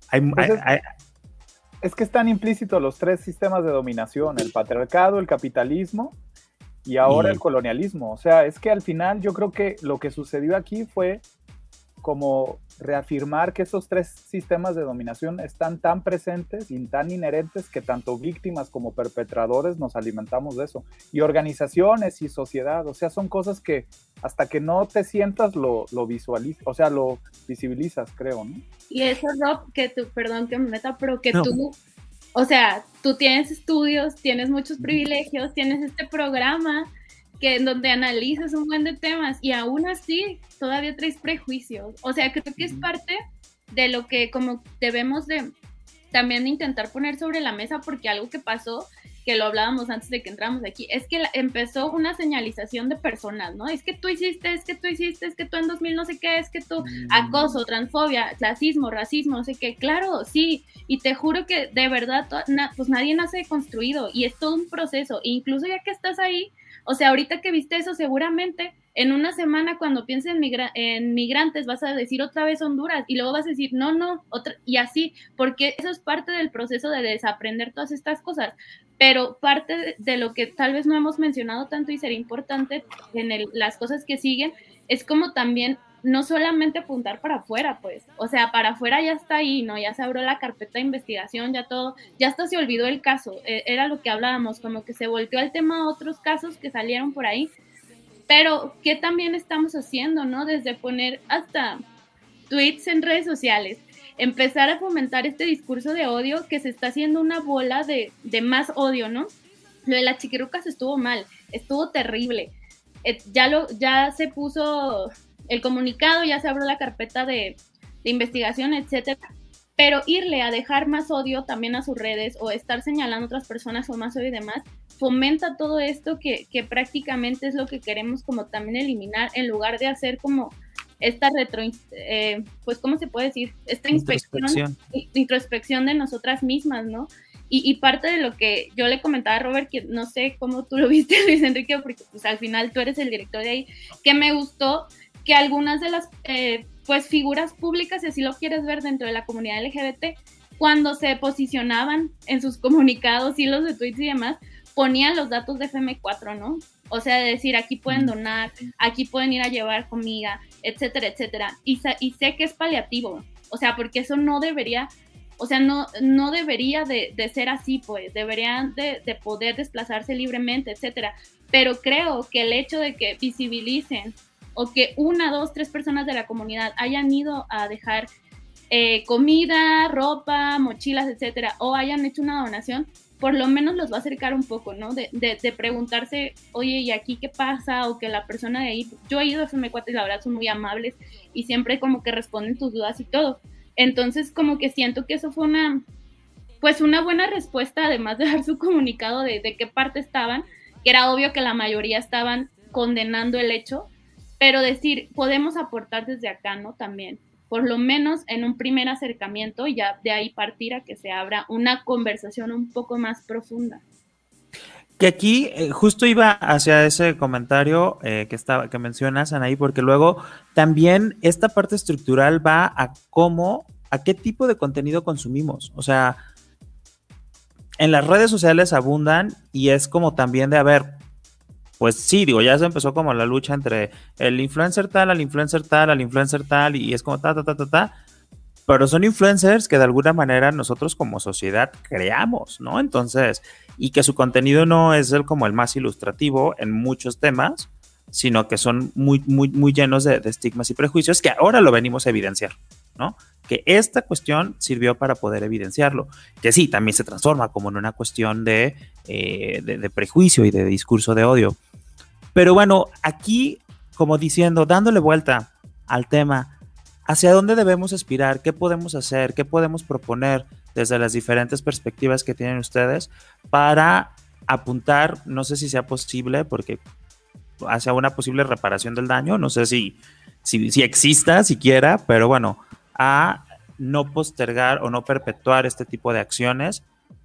hay, pues es que están implícitos los tres sistemas de dominación, el patriarcado, el capitalismo y ahora el colonialismo. O sea, es que al final yo creo que lo que sucedió aquí fue como reafirmar que esos tres sistemas de dominación están tan presentes y tan inherentes que tanto víctimas como perpetradores nos alimentamos de eso. Y organizaciones y sociedad, o sea, son cosas que hasta que no te sientas lo, lo visualizas, o sea, lo visibilizas, creo, ¿no? Y eso, Rob, que tú, perdón que me meta, pero que tú, o sea, tú tienes estudios, tienes muchos privilegios, tienes este programa que en donde analizas un buen de temas y aún así todavía traes prejuicios. O sea, creo que es parte de lo que como debemos de también intentar poner sobre la mesa porque algo que pasó que lo hablábamos antes de que entramos aquí, es que empezó una señalización de personas, ¿no? Es que tú hiciste, es que tú hiciste, es que tú en 2000 no sé qué, es que tú mm. acoso, transfobia, clasismo, racismo, no sé qué, claro, sí, y te juro que de verdad, pues nadie nace construido y es todo un proceso, e incluso ya que estás ahí, o sea, ahorita que viste eso, seguramente en una semana cuando pienses en, migrantes vas a decir otra vez Honduras y luego vas a decir no, no, otra, y así, porque eso es parte del proceso de desaprender todas estas cosas. Pero parte de lo que tal vez no hemos mencionado tanto y sería importante en las cosas que siguen es como también no solamente apuntar para afuera, pues, o sea, para afuera ya está ahí, ¿no? Ya se abrió la carpeta de investigación, ya todo, ya hasta se olvidó el caso, e, era lo que hablábamos, como que se volteó el tema a otros casos que salieron por ahí, pero ¿qué también estamos haciendo, no? Desde poner hasta tweets en redes sociales, empezar a fomentar este discurso de odio que se está haciendo una bola de, de más odio, ¿no? Lo de las chiquirucas estuvo mal, estuvo terrible. Ya, lo, ya se puso el comunicado, ya se abrió la carpeta de, investigación, etcétera. Pero irle a dejar más odio también a sus redes o estar señalando a otras personas o más odio y demás, fomenta todo esto que, prácticamente es lo que queremos como también eliminar en lugar de hacer como esta retro, eh, pues, ¿cómo se puede decir? Esta inspección, introspección de nosotras mismas, ¿no? Y, parte de lo que yo le comentaba a Robert, que no sé cómo tú lo viste, Luis Enrique, porque pues al final tú eres el director de ahí, que me gustó que algunas de las eh, pues figuras públicas, si así lo quieres ver dentro de la comunidad LGBT, cuando se posicionaban en sus comunicados, hilos de tweets y demás, ponían los datos de FM4, ¿no? O sea, de decir, aquí pueden donar, aquí pueden ir a llevar comida, etcétera, etcétera. Y, y sé que es paliativo, o sea, porque eso no debería, o sea, no, no debería de, ser así, pues, deberían de, de, poder desplazarse libremente, etcétera. Pero creo que el hecho de que visibilicen o que una, dos, tres personas de la comunidad hayan ido a dejar eh, comida, ropa, mochilas, etcétera, o hayan hecho una donación, por lo menos los va a acercar un poco, ¿no? De, de, preguntarse, oye, ¿y aquí qué pasa? O que la persona de ahí, yo he ido a FM4 y la verdad son muy amables y siempre como que responden tus dudas y todo. Entonces, como que siento que eso fue una, pues una buena respuesta, además de dar su comunicado de, de qué parte estaban, que era obvio que la mayoría estaban condenando el hecho, pero decir, podemos aportar desde acá, ¿no? También, por lo menos en un primer acercamiento y ya de ahí partir a que se abra una conversación un poco más profunda. Que aquí eh, justo iba hacia ese comentario eh, que estaba que mencionas Anaí, porque luego también esta parte estructural va a cómo, a qué tipo de contenido consumimos. O sea, en las redes sociales abundan y es como también de, a ver, pues sí, digo, ya se empezó como la lucha entre el influencer tal, al influencer tal, al influencer tal, y es como ta, ta, ta, ta, ta. Pero son influencers que de alguna manera nosotros como sociedad creamos, ¿no? Entonces, y que su contenido no es el como el más ilustrativo en muchos temas, sino que son muy, muy, muy llenos de, de estigmas y prejuicios que ahora lo venimos a evidenciar, ¿no? Que esta cuestión sirvió para poder evidenciarlo, que sí, también se transforma como en una cuestión de, eh, de, prejuicio y de discurso de odio. Pero bueno, aquí, como diciendo, dándole vuelta al tema, ¿hacia dónde debemos aspirar? ¿Qué podemos hacer? ¿Qué podemos proponer desde las diferentes perspectivas que tienen ustedes para apuntar, no sé si sea posible, porque hacia una posible reparación del daño, no sé si, si, si exista siquiera, pero bueno, a no postergar o no perpetuar este tipo de acciones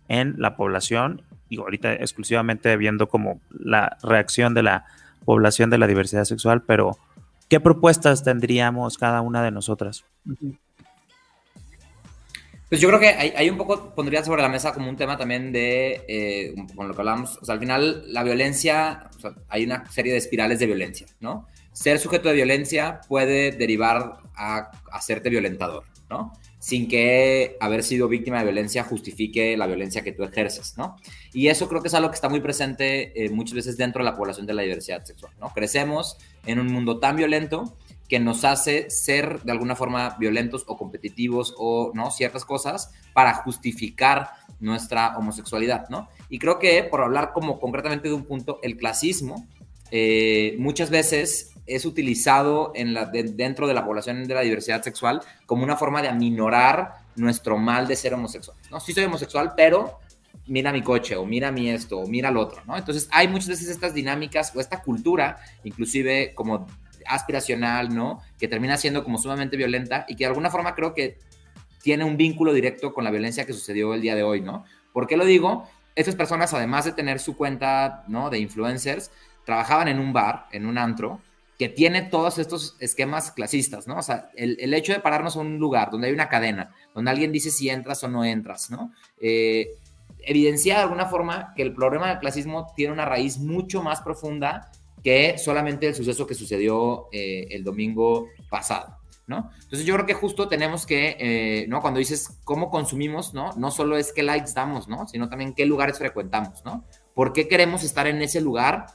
en la población, y ahorita exclusivamente viendo como la reacción de la población de la diversidad sexual, pero ¿qué propuestas tendríamos cada una de nosotras? Pues yo creo que hay, un poco, pondría sobre la mesa como un tema también de, eh, con lo que hablamos, o sea, al final la violencia, hay una serie de espirales de violencia, ¿no? Ser sujeto de violencia puede derivar a hacerte violentador, ¿no? Sin que haber sido víctima de violencia justifique la violencia que tú ejerces, ¿no? Y eso creo que es algo que está muy presente eh, muchas veces dentro de la población de la diversidad sexual, ¿no? Crecemos en un mundo tan violento que nos hace ser de alguna forma violentos o competitivos o no ciertas cosas para justificar nuestra homosexualidad, ¿no? Y creo que por hablar como concretamente de un punto, el clasismo eh, muchas veces es utilizado en la, dentro de la población de la diversidad sexual como una forma de aminorar nuestro mal de ser homosexual. ¿no? Sí soy homosexual, pero mira mi coche o mira mi esto o mira lo otro, ¿no? Entonces hay muchas veces estas dinámicas o esta cultura, inclusive como aspiracional, ¿no? Que termina siendo como sumamente violenta y que de alguna forma creo que tiene un vínculo directo con la violencia que sucedió el día de hoy, ¿no? ¿Por qué lo digo? Estas personas, además de tener su cuenta, ¿no? De influencers, trabajaban en un bar, en un antro, que tiene todos estos esquemas clasistas, ¿no? O sea, el, hecho de pararnos en un lugar donde hay una cadena, donde alguien dice si entras o no entras, ¿no? Eh, evidencia de alguna forma que el problema del clasismo tiene una raíz mucho más profunda que solamente el suceso que sucedió eh, el domingo pasado, ¿no? Entonces yo creo que justo tenemos que, eh, ¿no? Cuando dices cómo consumimos, ¿no? No solo es qué likes damos, ¿no? Sino también qué lugares frecuentamos, ¿no? ¿Por qué queremos estar en ese lugar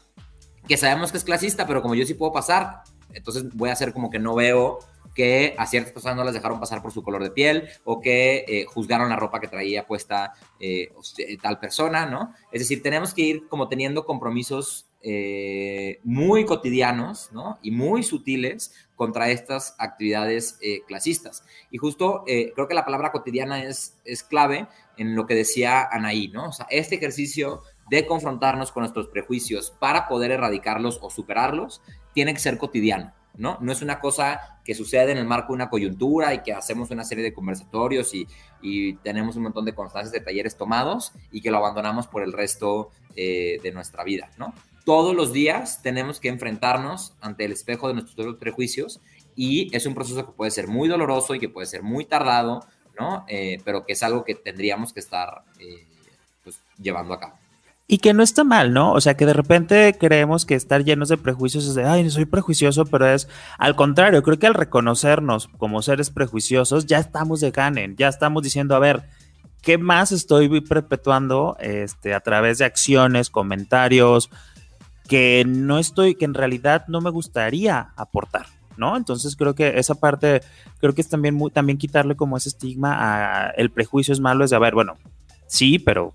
que sabemos que es clasista, pero como yo sí puedo pasar, entonces voy a hacer como que no veo que a ciertas personas no las dejaron pasar por su color de piel o que eh, juzgaron la ropa que traía puesta tal persona, ¿no? Es decir, tenemos que ir como teniendo compromisos eh, muy cotidianos ¿no? y muy sutiles contra estas actividades eh, clasistas. Y justo eh, creo que la palabra cotidiana es, es clave en lo que decía Anaí, ¿no? O sea, este ejercicio de confrontarnos con nuestros prejuicios para poder erradicarlos o superarlos tiene que ser cotidiano, ¿no? No es una cosa que sucede en el marco de una coyuntura y que hacemos una serie de conversatorios y, tenemos un montón de constancias de talleres tomados y que lo abandonamos por el resto eh, de nuestra vida, ¿no? Todos los días tenemos que enfrentarnos ante el espejo de nuestros prejuicios y es un proceso que puede ser muy doloroso y que puede ser muy tardado, ¿no? Eh, pero que es algo que tendríamos que estar eh, pues, llevando a cabo. Y que no está mal, ¿no? O sea, que de repente creemos que estar llenos de prejuicios es de, ay, soy prejuicioso, pero es al contrario, creo que al reconocernos como seres prejuiciosos, ya estamos de ganen, ya estamos diciendo, a ver, ¿qué más estoy perpetuando este, a través de acciones, comentarios, que no estoy, que en realidad no me gustaría aportar, ¿no? Entonces creo que esa parte, creo que es también, muy, también quitarle como ese estigma a el prejuicio es malo, es de, a ver, bueno, sí, pero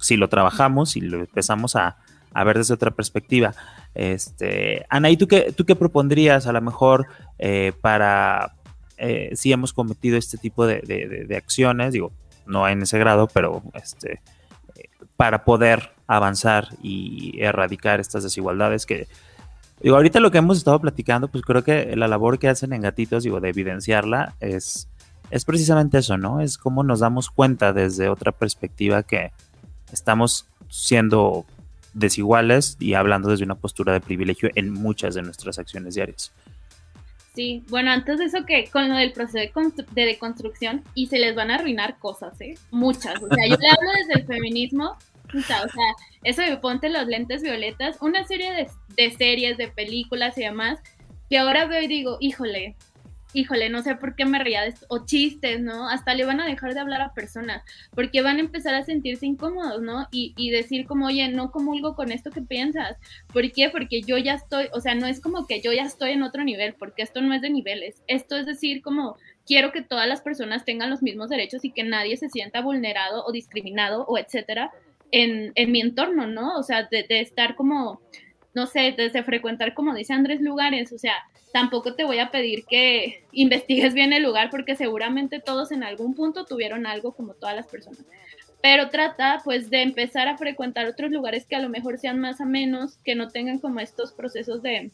si lo trabajamos y lo empezamos a, ver desde otra perspectiva. Este, Ana, ¿y tú qué, tú qué propondrías a lo mejor eh, para eh, si hemos cometido este tipo de, acciones? Digo, no en ese grado, pero este, para poder avanzar y erradicar estas desigualdades que, digo, ahorita lo que hemos estado platicando, pues creo que la labor que hacen en Gatitos, digo, de evidenciarla es, es precisamente eso, ¿no? Es cómo nos damos cuenta desde otra perspectiva que, estamos siendo desiguales y hablando desde una postura de privilegio en muchas de nuestras acciones diarias. Sí, bueno, antes eso que con lo del proceso de, de deconstrucción y se les van a arruinar cosas, ¿eh? Muchas. O sea, yo le hablo desde el feminismo, o sea, eso de ponte los lentes violetas, una serie de, de series, de películas y demás, que ahora veo y digo, híjole, híjole, no sé por qué me reía o chistes, ¿no? Hasta le van a dejar de hablar a personas, porque van a empezar a sentirse incómodos, ¿no? Y, y decir como, oye, no comulgo con esto que piensas. ¿Por qué? Porque yo ya estoy, o sea, no es como que yo ya estoy en otro nivel, porque esto no es de niveles, esto es decir como, quiero que todas las personas tengan los mismos derechos y que nadie se sienta vulnerado o discriminado o etcétera en, en mi entorno, ¿no? O sea, de estar como no sé, desde frecuentar, como dice Andrés, lugares, o sea, tampoco te voy a pedir que investigues bien el lugar porque seguramente todos en algún punto tuvieron algo como todas las personas. Pero trata pues de empezar a frecuentar otros lugares que a lo mejor sean más a menos, que no tengan como estos procesos de,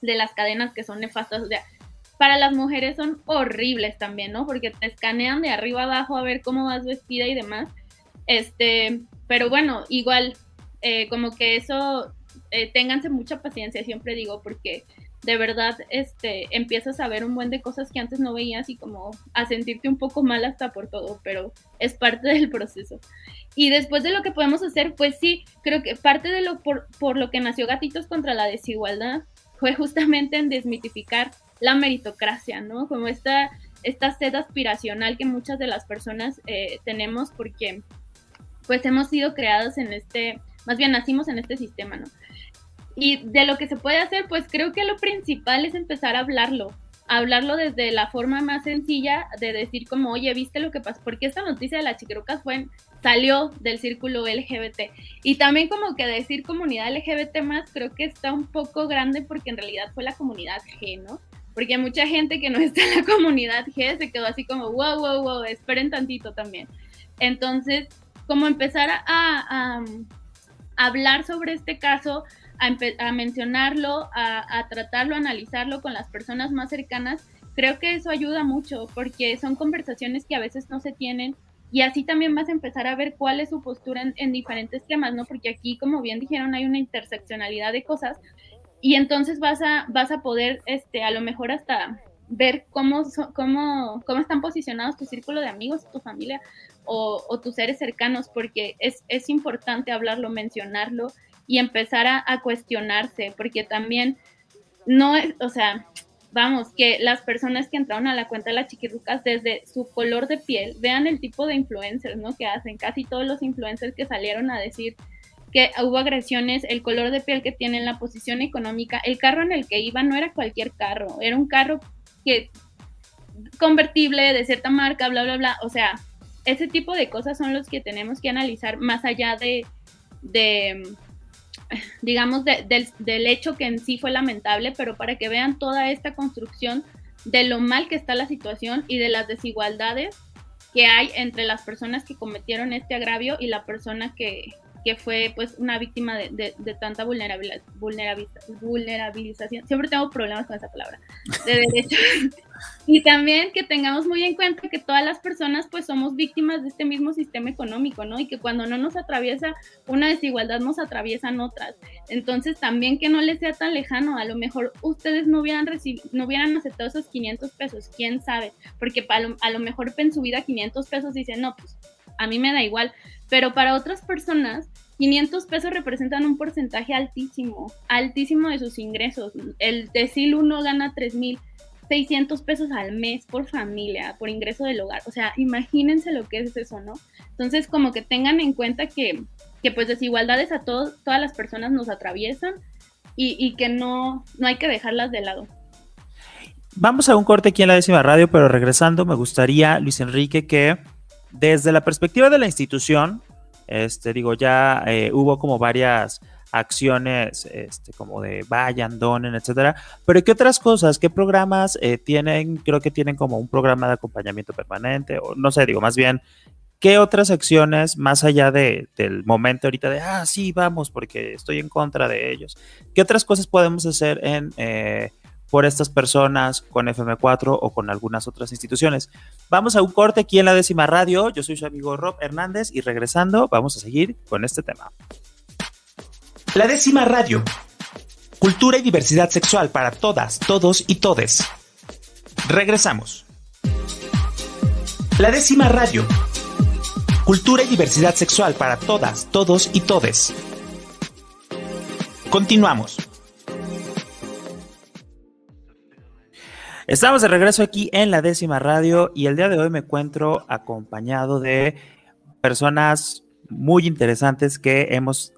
de las cadenas que son nefastas. O sea, para las mujeres son horribles también, ¿no? Porque te escanean de arriba abajo a ver cómo vas vestida y demás. Este, pero bueno, igual, eh, como que eso, eh, ténganse mucha paciencia, siempre digo, porque de verdad este, empiezas a ver un buen de cosas que antes no veías y como a sentirte un poco mal hasta por todo, pero es parte del proceso. Y después de lo que podemos hacer, pues sí, creo que parte de lo por, por lo que nació Gatitos contra la desigualdad fue justamente en desmitificar la meritocracia, ¿no? Como esta, esta sed aspiracional que muchas de las personas eh, tenemos porque pues hemos sido creados en este, más bien nacimos en este sistema, ¿no? Y de lo que se puede hacer, pues creo que lo principal es empezar a hablarlo, hablarlo desde la forma más sencilla de decir como, oye, ¿viste lo que pasó? Porque esta noticia de las chiquirucas fue, salió del círculo LGBT. Y también como que decir comunidad LGBT más, creo que está un poco grande porque en realidad fue la comunidad G, ¿no? Porque mucha gente que no está en la comunidad G se quedó así como, wow, wow, wow, esperen tantito también. Entonces, como empezar a, a hablar sobre este caso, a, mencionarlo, a, tratarlo, a analizarlo con las personas más cercanas, creo que eso ayuda mucho porque son conversaciones que a veces no se tienen y así también vas a empezar a ver cuál es su postura en, diferentes temas, ¿no? Porque aquí, como bien dijeron, hay una interseccionalidad de cosas y entonces vas a, vas a poder, este, a lo mejor hasta ver cómo, cómo, cómo están posicionados tu círculo de amigos, tu familia o, o tus seres cercanos, porque es, es importante hablarlo, mencionarlo y empezar a, cuestionarse, porque también no es, o sea, vamos, que las personas que entraron a la cuenta de las chiquirrucas desde su color de piel, vean el tipo de influencers, ¿no? Que hacen casi todos los influencers que salieron a decir que hubo agresiones, el color de piel que tienen, la posición económica, el carro en el que iban no era cualquier carro, era un carro que convertible de cierta marca, bla, bla, bla, o sea, ese tipo de cosas son los que tenemos que analizar más allá de, de digamos, del, hecho que en sí fue lamentable, pero para que vean toda esta construcción de lo mal que está la situación y de las desigualdades que hay entre las personas que cometieron este agravio y la persona que, que fue pues una víctima de, de, tanta vulnerabilidad, vulnerabilización, siempre tengo problemas con esa palabra, de derechos. y también que tengamos muy en cuenta que todas las personas pues somos víctimas de este mismo sistema económico, ¿no? Y que cuando no nos atraviesa una desigualdad nos atraviesan otras. Entonces también que no les sea tan lejano, a lo mejor ustedes no hubieran no hubieran aceptado esos 500 pesos, quién sabe, porque a lo, a lo mejor en su vida 500 pesos dicen, no, pues a mí me da igual, pero para otras personas 500 pesos representan un porcentaje altísimo, altísimo de sus ingresos. El decil uno gana 3.600 pesos al mes por familia, por ingreso del hogar. O sea, imagínense lo que es eso, ¿no? Entonces, como que tengan en cuenta que, que pues desigualdades a todos, todas las personas nos atraviesan y, y que no, no hay que dejarlas de lado. Vamos a un corte aquí en la décima radio, pero regresando, me gustaría, Luis Enrique, que desde la perspectiva de la institución, este, digo, ya eh, hubo como varias acciones este, como de vayan, donen, etcétera. Pero ¿qué otras cosas? ¿Qué programas eh, tienen? Creo que tienen como un programa de acompañamiento permanente, o no sé, digo, más bien, ¿qué otras acciones, más allá de, del momento ahorita de, ah, sí, vamos, porque estoy en contra de ellos? ¿Qué otras cosas podemos hacer en eh, por estas personas con FM4 o con algunas otras instituciones. Vamos a un corte aquí en la décima radio. Yo soy su amigo Rob Hernández y regresando vamos a seguir con este tema. La décima radio. Cultura y diversidad sexual para todas, todos y todes. Regresamos. La décima radio. Cultura y diversidad sexual para todas, todos y todes. Continuamos. Estamos de regreso aquí en la décima radio y el día de hoy me encuentro acompañado de personas muy interesantes que hemos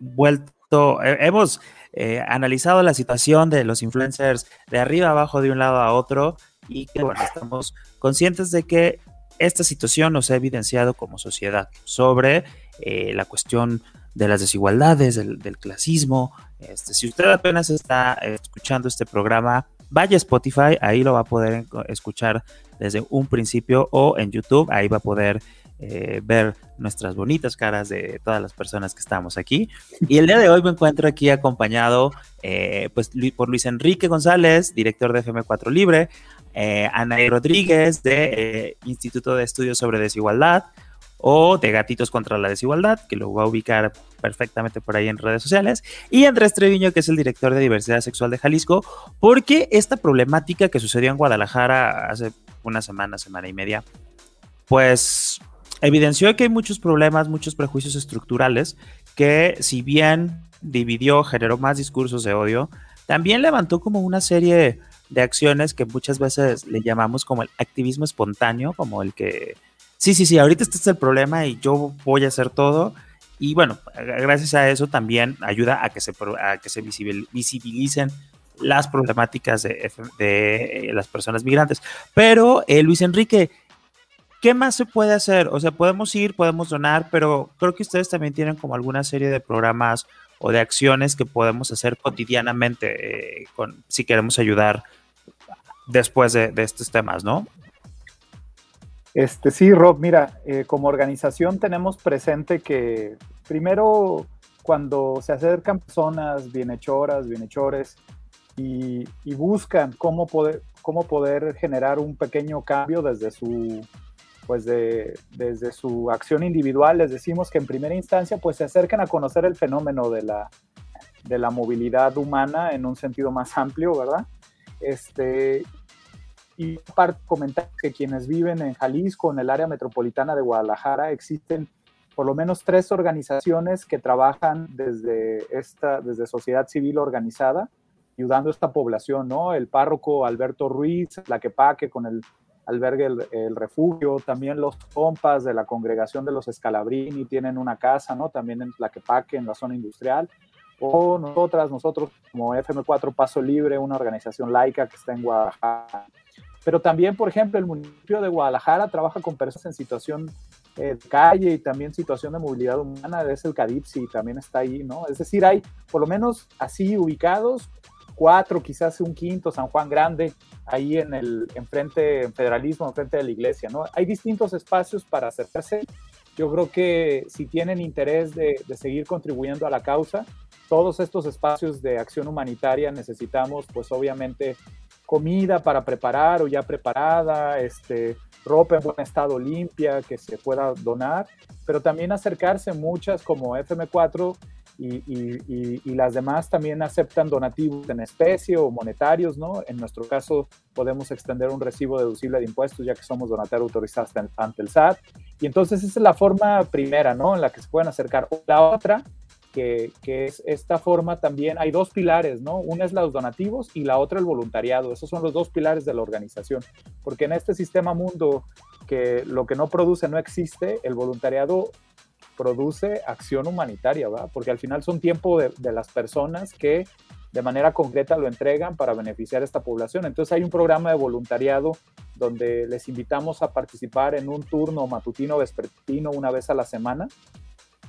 vuelto, eh, hemos eh, analizado la situación de los influencers de arriba abajo, de un lado a otro y que bueno, estamos conscientes de que esta situación nos ha evidenciado como sociedad sobre la cuestión de las desigualdades, del, del clasismo. Este, si usted apenas está escuchando este programa, vaya a Spotify, ahí lo va a poder escuchar desde un principio o en YouTube, ahí va a poder eh, ver nuestras bonitas caras de todas las personas que estamos aquí. Y el día de hoy me encuentro aquí acompañado eh, pues, por Luis Enrique González, director de FM4 Libre, eh, Anaí Rodríguez de Instituto de Estudios sobre Desigualdad, o de Gatitos contra la Desigualdad, que lo va a ubicar perfectamente por ahí en redes sociales, y Andrés Treviño, que es el director de Diversidad Sexual de Jalisco, porque esta problemática que sucedió en Guadalajara hace una semana, semana y media, pues evidenció que hay muchos problemas, muchos prejuicios estructurales, que si bien dividió, generó más discursos de odio, también levantó como una serie de acciones que muchas veces le llamamos como el activismo espontáneo, como el que sí, sí, sí, ahorita este es el problema y yo voy a hacer todo. Y bueno, gracias a eso también ayuda a que se, que se visibilicen las problemáticas de, las personas migrantes. Pero, eh, Luis Enrique, ¿qué más se puede hacer? O sea, podemos ir, podemos donar, pero creo que ustedes también tienen como alguna serie de programas o de acciones que podemos hacer cotidianamente eh, si queremos ayudar después de, de estos temas, ¿no? Este, sí, Rob, mira, eh, como organización tenemos presente que primero cuando se acercan personas bienhechoras, bienhechores y, y buscan cómo poder, cómo poder generar un pequeño cambio desde su, pues de, desde su acción individual, les decimos que en primera instancia pues se acercan a conocer el fenómeno de la, de la movilidad humana en un sentido más amplio, ¿verdad? Este, y para comentar que quienes viven en Jalisco, en el área metropolitana de Guadalajara, existen por lo menos tres organizaciones que trabajan desde, esta, desde sociedad civil organizada, ayudando a esta población, ¿no? El párroco Alberto Ruiz, la Quepaque con el albergue el, refugio, también los compas de la congregación de los Escalabrini tienen una casa, ¿no? También en la Quepaque, en la zona industrial, o nosotras, nosotros como FM4 Paso Libre, una organización laica que está en Guadalajara, pero también, por ejemplo, el municipio de Guadalajara trabaja con personas en situación eh, calle y también situación de movilidad humana, es el CADIPSI, también está ahí, ¿no? Es decir, hay por lo menos así ubicados cuatro, quizás un quinto, San Juan Grande, ahí en el enfrente, en federalismo, enfrente de la iglesia, ¿no? Hay distintos espacios para acercarse yo creo que si tienen interés de, seguir contribuyendo a la causa, todos estos espacios de acción humanitaria necesitamos, pues obviamente, comida para preparar o ya preparada, este, ropa en buen estado limpia que se pueda donar, pero también acercarse muchas como FM4 y, las demás también aceptan donativos en especie o monetarios, ¿no? En nuestro caso podemos extender un recibo deducible de impuestos ya que somos donatarios autorizados ante el SAT. Y entonces esa es la forma primera, ¿no? En la que se pueden acercar. La otra que, es esta forma también, hay dos pilares, ¿no? Una es los donativos y la otra el voluntariado. Esos son los dos pilares de la organización, porque en este sistema mundo que lo que no produce no existe, el voluntariado produce acción humanitaria, ¿va? Porque al final son tiempo de, de las personas que de manera concreta lo entregan para beneficiar a esta población. Entonces hay un programa de voluntariado donde les invitamos a participar en un turno matutino vespertino una vez a la semana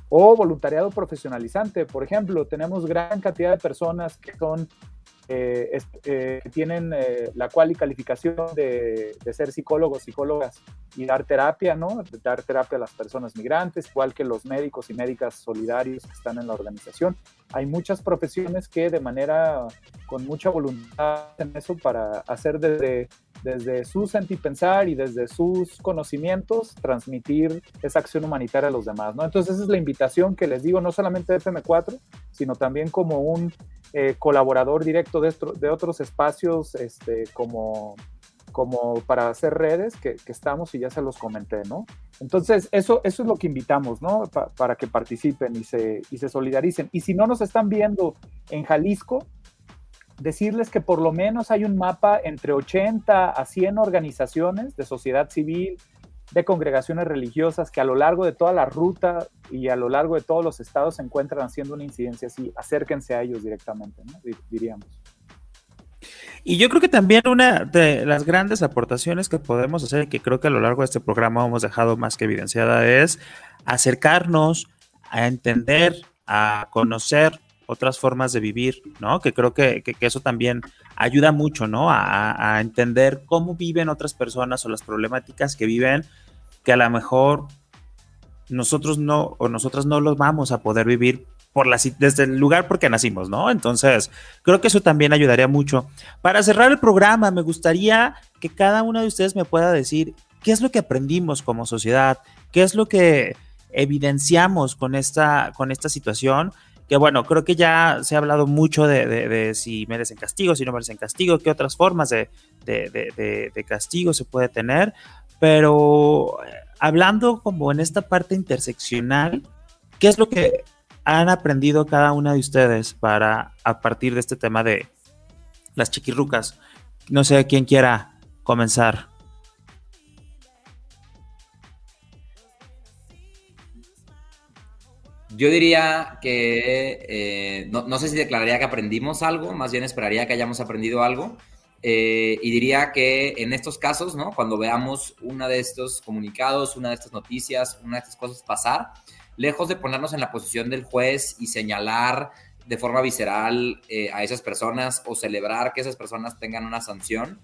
o voluntariado profesionalizante. Por ejemplo, tenemos gran cantidad de personas que son eh, eh, tienen eh, la cual y calificación de, de, ser psicólogos, psicólogas y dar terapia, ¿no? Dar terapia a las personas migrantes, igual que los médicos y médicas solidarios que están en la organización. Hay muchas profesiones que de manera, con mucha voluntad en eso para hacer desde, desde su sentir pensar y desde sus conocimientos transmitir esa acción humanitaria a los demás, ¿no? Entonces esa es la invitación que les digo, no solamente de FM4, sino también como un eh, colaborador directo de, de otros espacios este, como, como para hacer redes que, estamos y ya se los comenté, ¿no? Entonces, eso, eso es lo que invitamos, ¿no? para que participen y se, y se solidaricen. Y si no nos están viendo en Jalisco, decirles que por lo menos hay un mapa entre 80 a 100 organizaciones de sociedad civil, de congregaciones religiosas que a lo largo de toda la ruta y a lo largo de todos los estados se encuentran haciendo una incidencia así. Acérquense a ellos directamente, diríamos. Y yo creo que también una de las grandes aportaciones que podemos hacer y que creo que a lo largo de este programa hemos dejado más que evidenciada es acercarnos a entender, a conocer otras formas de vivir, ¿no? Que creo que, eso también ayuda mucho, ¿no? A, entender cómo viven otras personas o las problemáticas que viven, que a lo mejor nosotros no o nosotras no los vamos a poder vivir por la, desde el lugar porque nacimos, ¿no? Entonces, creo que eso también ayudaría mucho. Para cerrar el programa, me gustaría que cada uno de ustedes me pueda decir qué es lo que aprendimos como sociedad, qué es lo que evidenciamos con esta, con esta situación que bueno, creo que ya se ha hablado mucho de, si merecen castigo, si no merecen castigo, qué otras formas de, castigo se puede tener, pero eh, hablando como en esta parte interseccional, ¿qué es lo que han aprendido cada una de ustedes para a partir de este tema de las chiquirrucas? No sé quién quiera comenzar. Yo diría que eh, no, sé si declararía que aprendimos algo, más bien esperaría que hayamos aprendido algo. Eh, y diría que en estos casos, ¿no? Cuando veamos una de estos comunicados, una de estas noticias, una de estas cosas pasar, lejos de ponernos en la posición del juez y señalar de forma visceral eh, a esas personas o celebrar que esas personas tengan una sanción,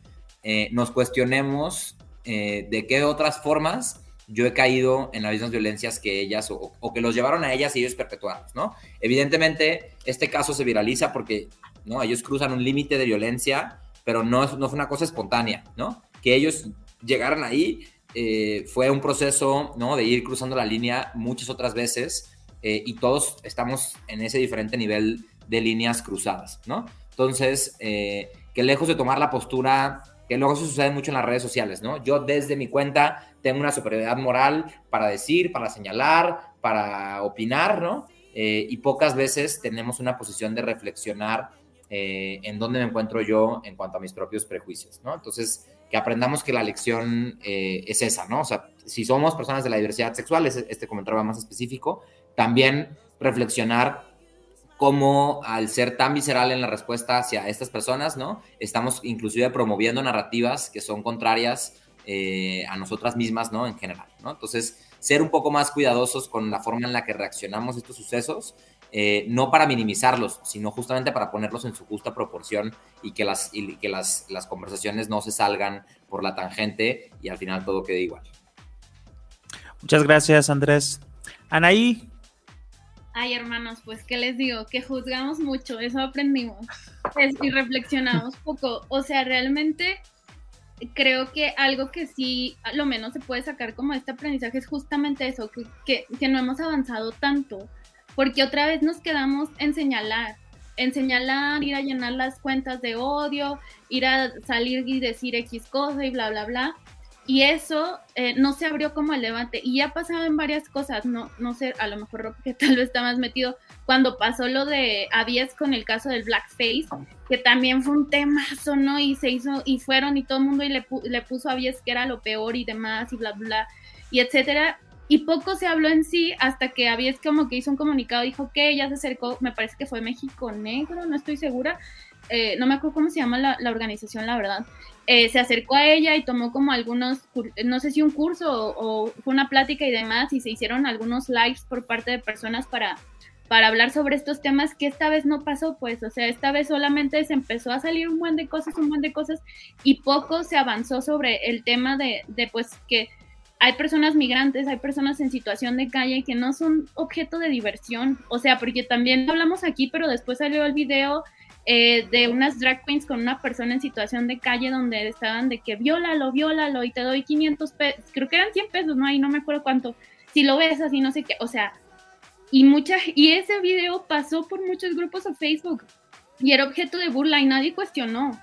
nos cuestionemos de qué otras formas yo he caído en las mismas violencias que ellas o, que los llevaron a ellas y ellos perpetuarlos, ¿no? Evidentemente, este caso se viraliza porque, ¿no? Ellos cruzan un límite de violencia, pero no, no fue una cosa espontánea, ¿no? Que ellos llegaran ahí eh, fue un proceso, ¿no? De ir cruzando la línea muchas otras veces eh, y todos estamos en ese diferente nivel de líneas cruzadas, ¿no? Entonces, eh, que lejos de tomar la postura que luego eso sucede mucho en las redes sociales, ¿no? Yo desde mi cuenta tengo una superioridad moral para decir, para señalar, para opinar, ¿no? Eh, y pocas veces tenemos una posición de reflexionar en dónde me encuentro yo en cuanto a mis propios prejuicios, ¿no? Entonces, que aprendamos que la lección eh, es esa, ¿no? O sea, si somos personas de la diversidad sexual, este comentario va más específico, también reflexionar cómo al ser tan visceral en la respuesta hacia estas personas, ¿no? Estamos inclusive promoviendo narrativas que son contrarias eh, a nosotras mismas, ¿no? En general, ¿no? Entonces, ser un poco más cuidadosos con la forma en la que reaccionamos a estos sucesos, eh, no para minimizarlos, sino justamente para ponerlos en su justa proporción y que, las, y que las, las conversaciones no se salgan por la tangente y al final todo quede igual. Muchas gracias, Andrés. Anaí. Ay, hermanos, pues, ¿qué les digo? Que juzgamos mucho, eso aprendimos. y reflexionamos poco. O sea, realmente creo que algo que sí, a lo menos se puede sacar como este aprendizaje es justamente eso, que, que, no hemos avanzado tanto, porque otra vez nos quedamos en señalar, en señalar, ir a llenar las cuentas de odio, ir a salir y decir X cosa y bla, bla, bla. Y eso eh, no se abrió como el debate. Y ya en varias cosas, no, no sé, a lo mejor que tal vez está más metido, cuando pasó lo de Avies con el caso del blackface, que también fue un temazo, ¿no? Y se hizo, y fueron y todo el mundo y le, le puso a Avies que era lo peor y demás y bla, bla, y etcétera. Y poco se habló en sí hasta que Avies como que hizo un comunicado, dijo que ella se acercó, me parece que fue México Negro, no estoy segura, eh, no me acuerdo cómo se llama la, la organización, la verdad, eh, se acercó a ella y tomó como algunos, no sé si un curso o, fue una plática y demás, y se hicieron algunos lives por parte de personas para, para hablar sobre estos temas que esta vez no pasó, pues, o sea, esta vez solamente se empezó a salir un buen de cosas, un buen de cosas, y poco se avanzó sobre el tema de, de pues, que hay personas migrantes, hay personas en situación de calle que no son objeto de diversión, o sea, porque también hablamos aquí, pero después salió el video eh, de unas drag queens con una persona en situación de calle donde estaban de que viólalo, viólalo y te doy 500 pesos, creo que eran 100 pesos, ¿no? Ahí no me acuerdo cuánto, si lo ves así, no sé qué, o sea, y mucha, y ese video pasó por muchos grupos de Facebook y era objeto de burla y nadie cuestionó.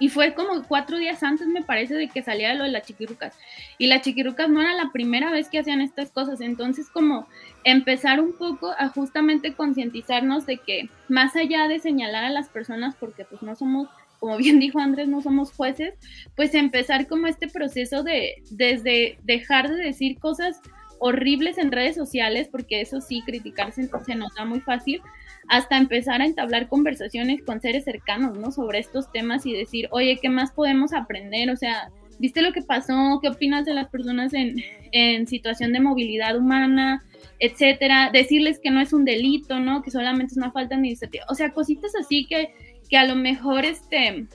Y fue como cuatro días antes, me parece, de que saliera lo de las chiquirucas. Y las chiquirucas no era la primera vez que hacían estas cosas. Entonces, como empezar un poco a justamente concientizarnos de que más allá de señalar a las personas, porque pues no somos, como bien dijo Andrés, no somos jueces, pues empezar como este proceso de desde dejar de decir cosas horribles en redes sociales, porque eso sí, criticarse se nos da muy fácil, hasta empezar a entablar conversaciones con seres cercanos, ¿no? Sobre estos temas y decir, oye, ¿qué más podemos aprender? O sea, ¿viste lo que pasó? ¿Qué opinas de las personas en, en situación de movilidad humana? etcétera, decirles que no es un delito, ¿no? Que solamente es una falta administrativa. O sea, cositas así que, que a lo mejor este,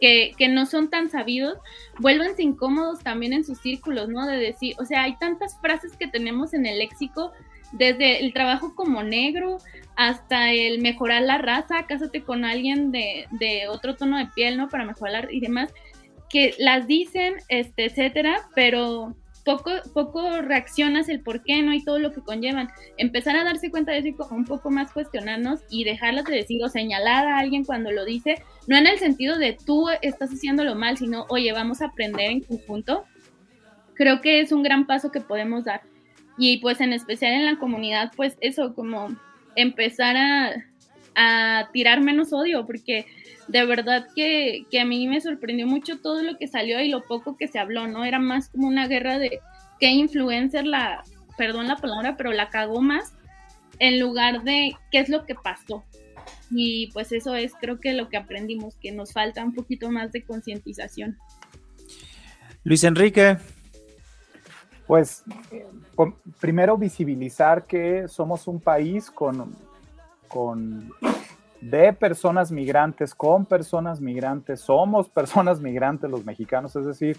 que, que, no son tan sabidos, vuélvanse incómodos también en sus círculos, ¿no? De decir, o sea, hay tantas frases que tenemos en el léxico, desde el trabajo como negro hasta el mejorar la raza, cásate con alguien de, de otro tono de piel, ¿no? Para mejorar y demás, que las dicen, este, etcétera, pero poco, poco reaccionas el por qué, ¿no? Y todo lo que conllevan. Empezar a darse cuenta de eso y como un poco más cuestionarnos y dejarlas de decir o señalar a alguien cuando lo dice, no en el sentido de tú estás haciéndolo mal, sino, oye, vamos a aprender en conjunto. Creo que es un gran paso que podemos dar. Y pues en especial en la comunidad, pues eso, como empezar a, a tirar menos odio, porque de verdad que, a mí me sorprendió mucho todo lo que salió y lo poco que se habló, ¿no? Era más como una guerra de qué influencer la, perdón la palabra, pero la cagó más en lugar de qué es lo que pasó. Y pues eso es creo que lo que aprendimos, que nos falta un poquito más de concientización. Luis Enrique. Pues primero visibilizar que somos un país con, con de personas migrantes con personas migrantes, somos personas migrantes los mexicanos, es decir,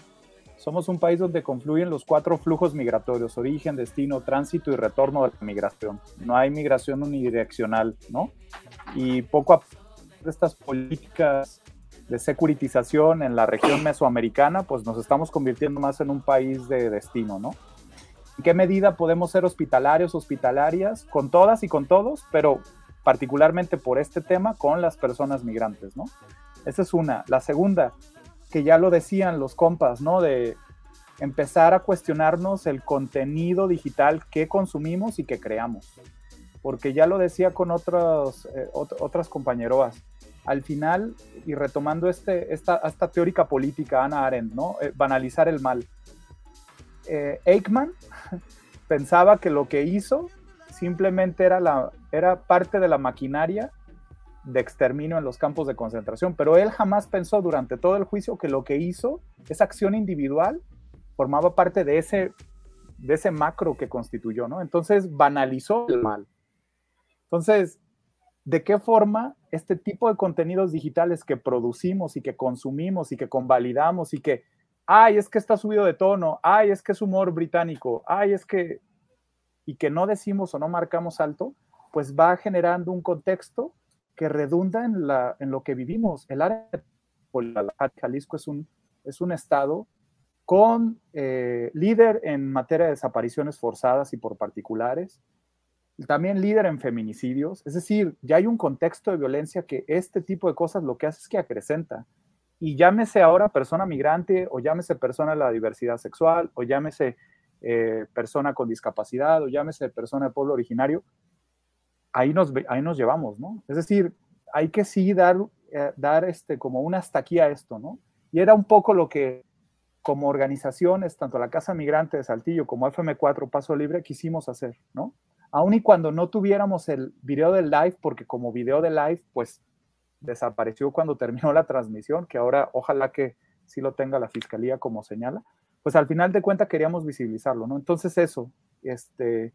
somos un país donde confluyen los cuatro flujos migratorios, origen, destino, tránsito y retorno de la migración. No hay migración unidireccional, ¿no? Y poco a poco estas políticas de securitización en la región mesoamericana, pues nos estamos convirtiendo más en un país de destino, ¿no? ¿En qué medida podemos ser hospitalarios, hospitalarias, con todas y con todos, pero particularmente por este tema con las personas migrantes, ¿no? Esa es una. La segunda, que ya lo decían los compas, ¿no? De empezar a cuestionarnos el contenido digital que consumimos y que creamos. Porque ya lo decía con otros, eh, otras compañeroas, al final, y retomando este, esta, esta teórica política, Ana Arendt, ¿no? Eh, banalizar el mal. Eh, Eichmann pensaba que lo que hizo simplemente era, la, era parte de la maquinaria de exterminio en los campos de concentración, pero él jamás pensó durante todo el juicio que lo que hizo, esa acción individual, formaba parte de ese, de ese macro que constituyó, ¿no? Entonces banalizó el mal. Entonces, ¿de qué forma este tipo de contenidos digitales que producimos y que consumimos y que convalidamos y que ay, es que está subido de tono, ay, es que es humor británico, ay, es que, y que no decimos o no marcamos alto, pues va generando un contexto que redunda en, la, en lo que vivimos. El área de Jalisco es un, es un estado con eh, líder en materia de desapariciones forzadas y por particulares, también líder en feminicidios, es decir, ya hay un contexto de violencia que este tipo de cosas lo que hace es que acrecenta. Y llámese ahora persona migrante, o llámese persona de la diversidad sexual, o llámese eh, persona con discapacidad, o llámese persona de pueblo originario, ahí nos, ahí nos llevamos, ¿no? Es decir, hay que sí dar, eh, dar este, como una hasta aquí a esto, ¿no? Y era un poco lo que como organizaciones, tanto la Casa Migrante de Saltillo como FM4 Paso Libre, quisimos hacer, ¿no? Aún y cuando no tuviéramos el video del live, porque como video de live, pues desapareció cuando terminó la transmisión, que ahora ojalá que sí lo tenga la fiscalía como señala, pues al final de cuentas queríamos visibilizarlo, ¿no? Entonces eso, este,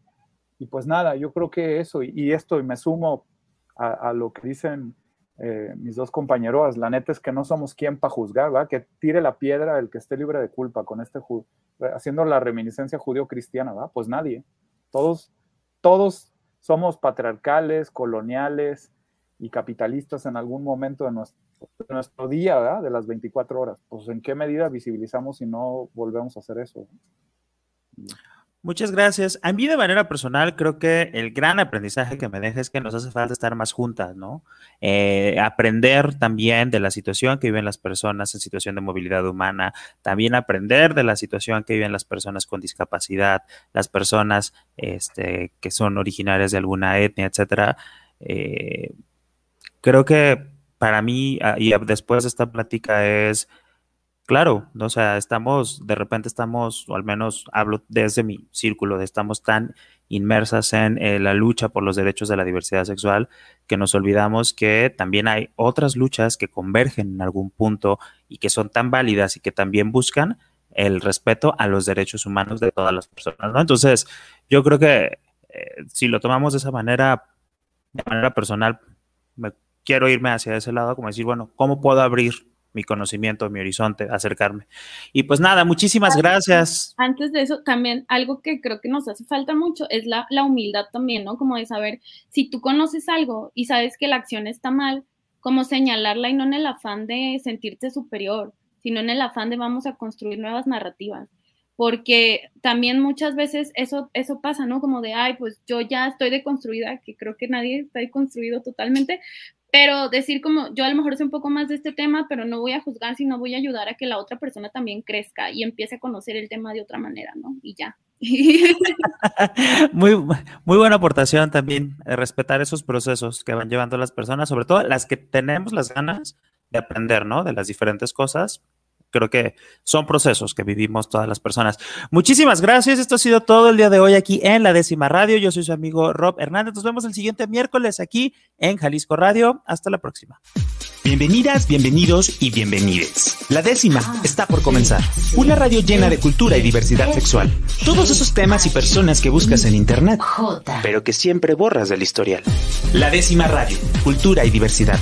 y pues nada, yo creo que eso, y, esto, y me sumo a, lo que dicen eh, mis dos compañeros, la neta es que no somos quien para juzgar, ¿va? Que tire la piedra el que esté libre de culpa con este, haciendo la reminiscencia judío-cristiana, ¿va? Pues nadie. Todos, todos somos patriarcales, coloniales y capitalistas en algún momento de nuestro, de nuestro día, ¿verdad? De las 24 horas. Pues en qué medida visibilizamos si no volvemos a hacer eso. Muchas gracias. A mí de manera personal creo que el gran aprendizaje que me deja es que nos hace falta estar más juntas, ¿no? Eh, aprender también de la situación que viven las personas en situación de movilidad humana, también aprender de la situación que viven las personas con discapacidad, las personas este, que son originarias de alguna etnia, etcétera. Eh, creo que para mí, ah, y después de esta plática es Claro, o sea, estamos, de repente estamos, o al menos hablo desde mi círculo, de estamos tan inmersas en eh, la lucha por los derechos de la diversidad sexual que nos olvidamos que también hay otras luchas que convergen en algún punto y que son tan válidas y que también buscan el respeto a los derechos humanos de todas las personas, ¿no? Entonces, yo creo que eh, si lo tomamos de esa manera, de manera personal, me quiero irme hacia ese lado, como decir, bueno, ¿cómo puedo abrir mi conocimiento, mi horizonte, acercarme. Y pues nada, muchísimas gracias. Antes de eso, también algo que creo que nos hace falta mucho es la, la humildad también, ¿no? Como de saber, si tú conoces algo y sabes que la acción está mal, como señalarla y no en el afán de sentirte superior, sino en el afán de vamos a construir nuevas narrativas. Porque también muchas veces eso, eso pasa, ¿no? Como de, ay, pues yo ya estoy deconstruida, que creo que nadie está deconstruido totalmente, pero decir como yo a lo mejor sé un poco más de este tema, pero no voy a juzgar, sino voy a ayudar a que la otra persona también crezca y empiece a conocer el tema de otra manera, ¿no? Y ya. muy, muy buena aportación también, eh, respetar esos procesos que van llevando las personas, sobre todo las que tenemos las ganas de aprender, ¿no? De las diferentes cosas creo que son procesos que vivimos todas las personas. Muchísimas gracias. Esto ha sido todo el día de hoy aquí en la décima radio. Yo soy su amigo Rob Hernández. Nos vemos el siguiente miércoles aquí en Jalisco Radio. Hasta la próxima. Bienvenidas, bienvenidos y bienvenides. La décima está por comenzar. Una radio llena de cultura y diversidad sexual. Todos esos temas y personas que buscas en internet, pero que siempre borras del historial. La décima radio, cultura y diversidad.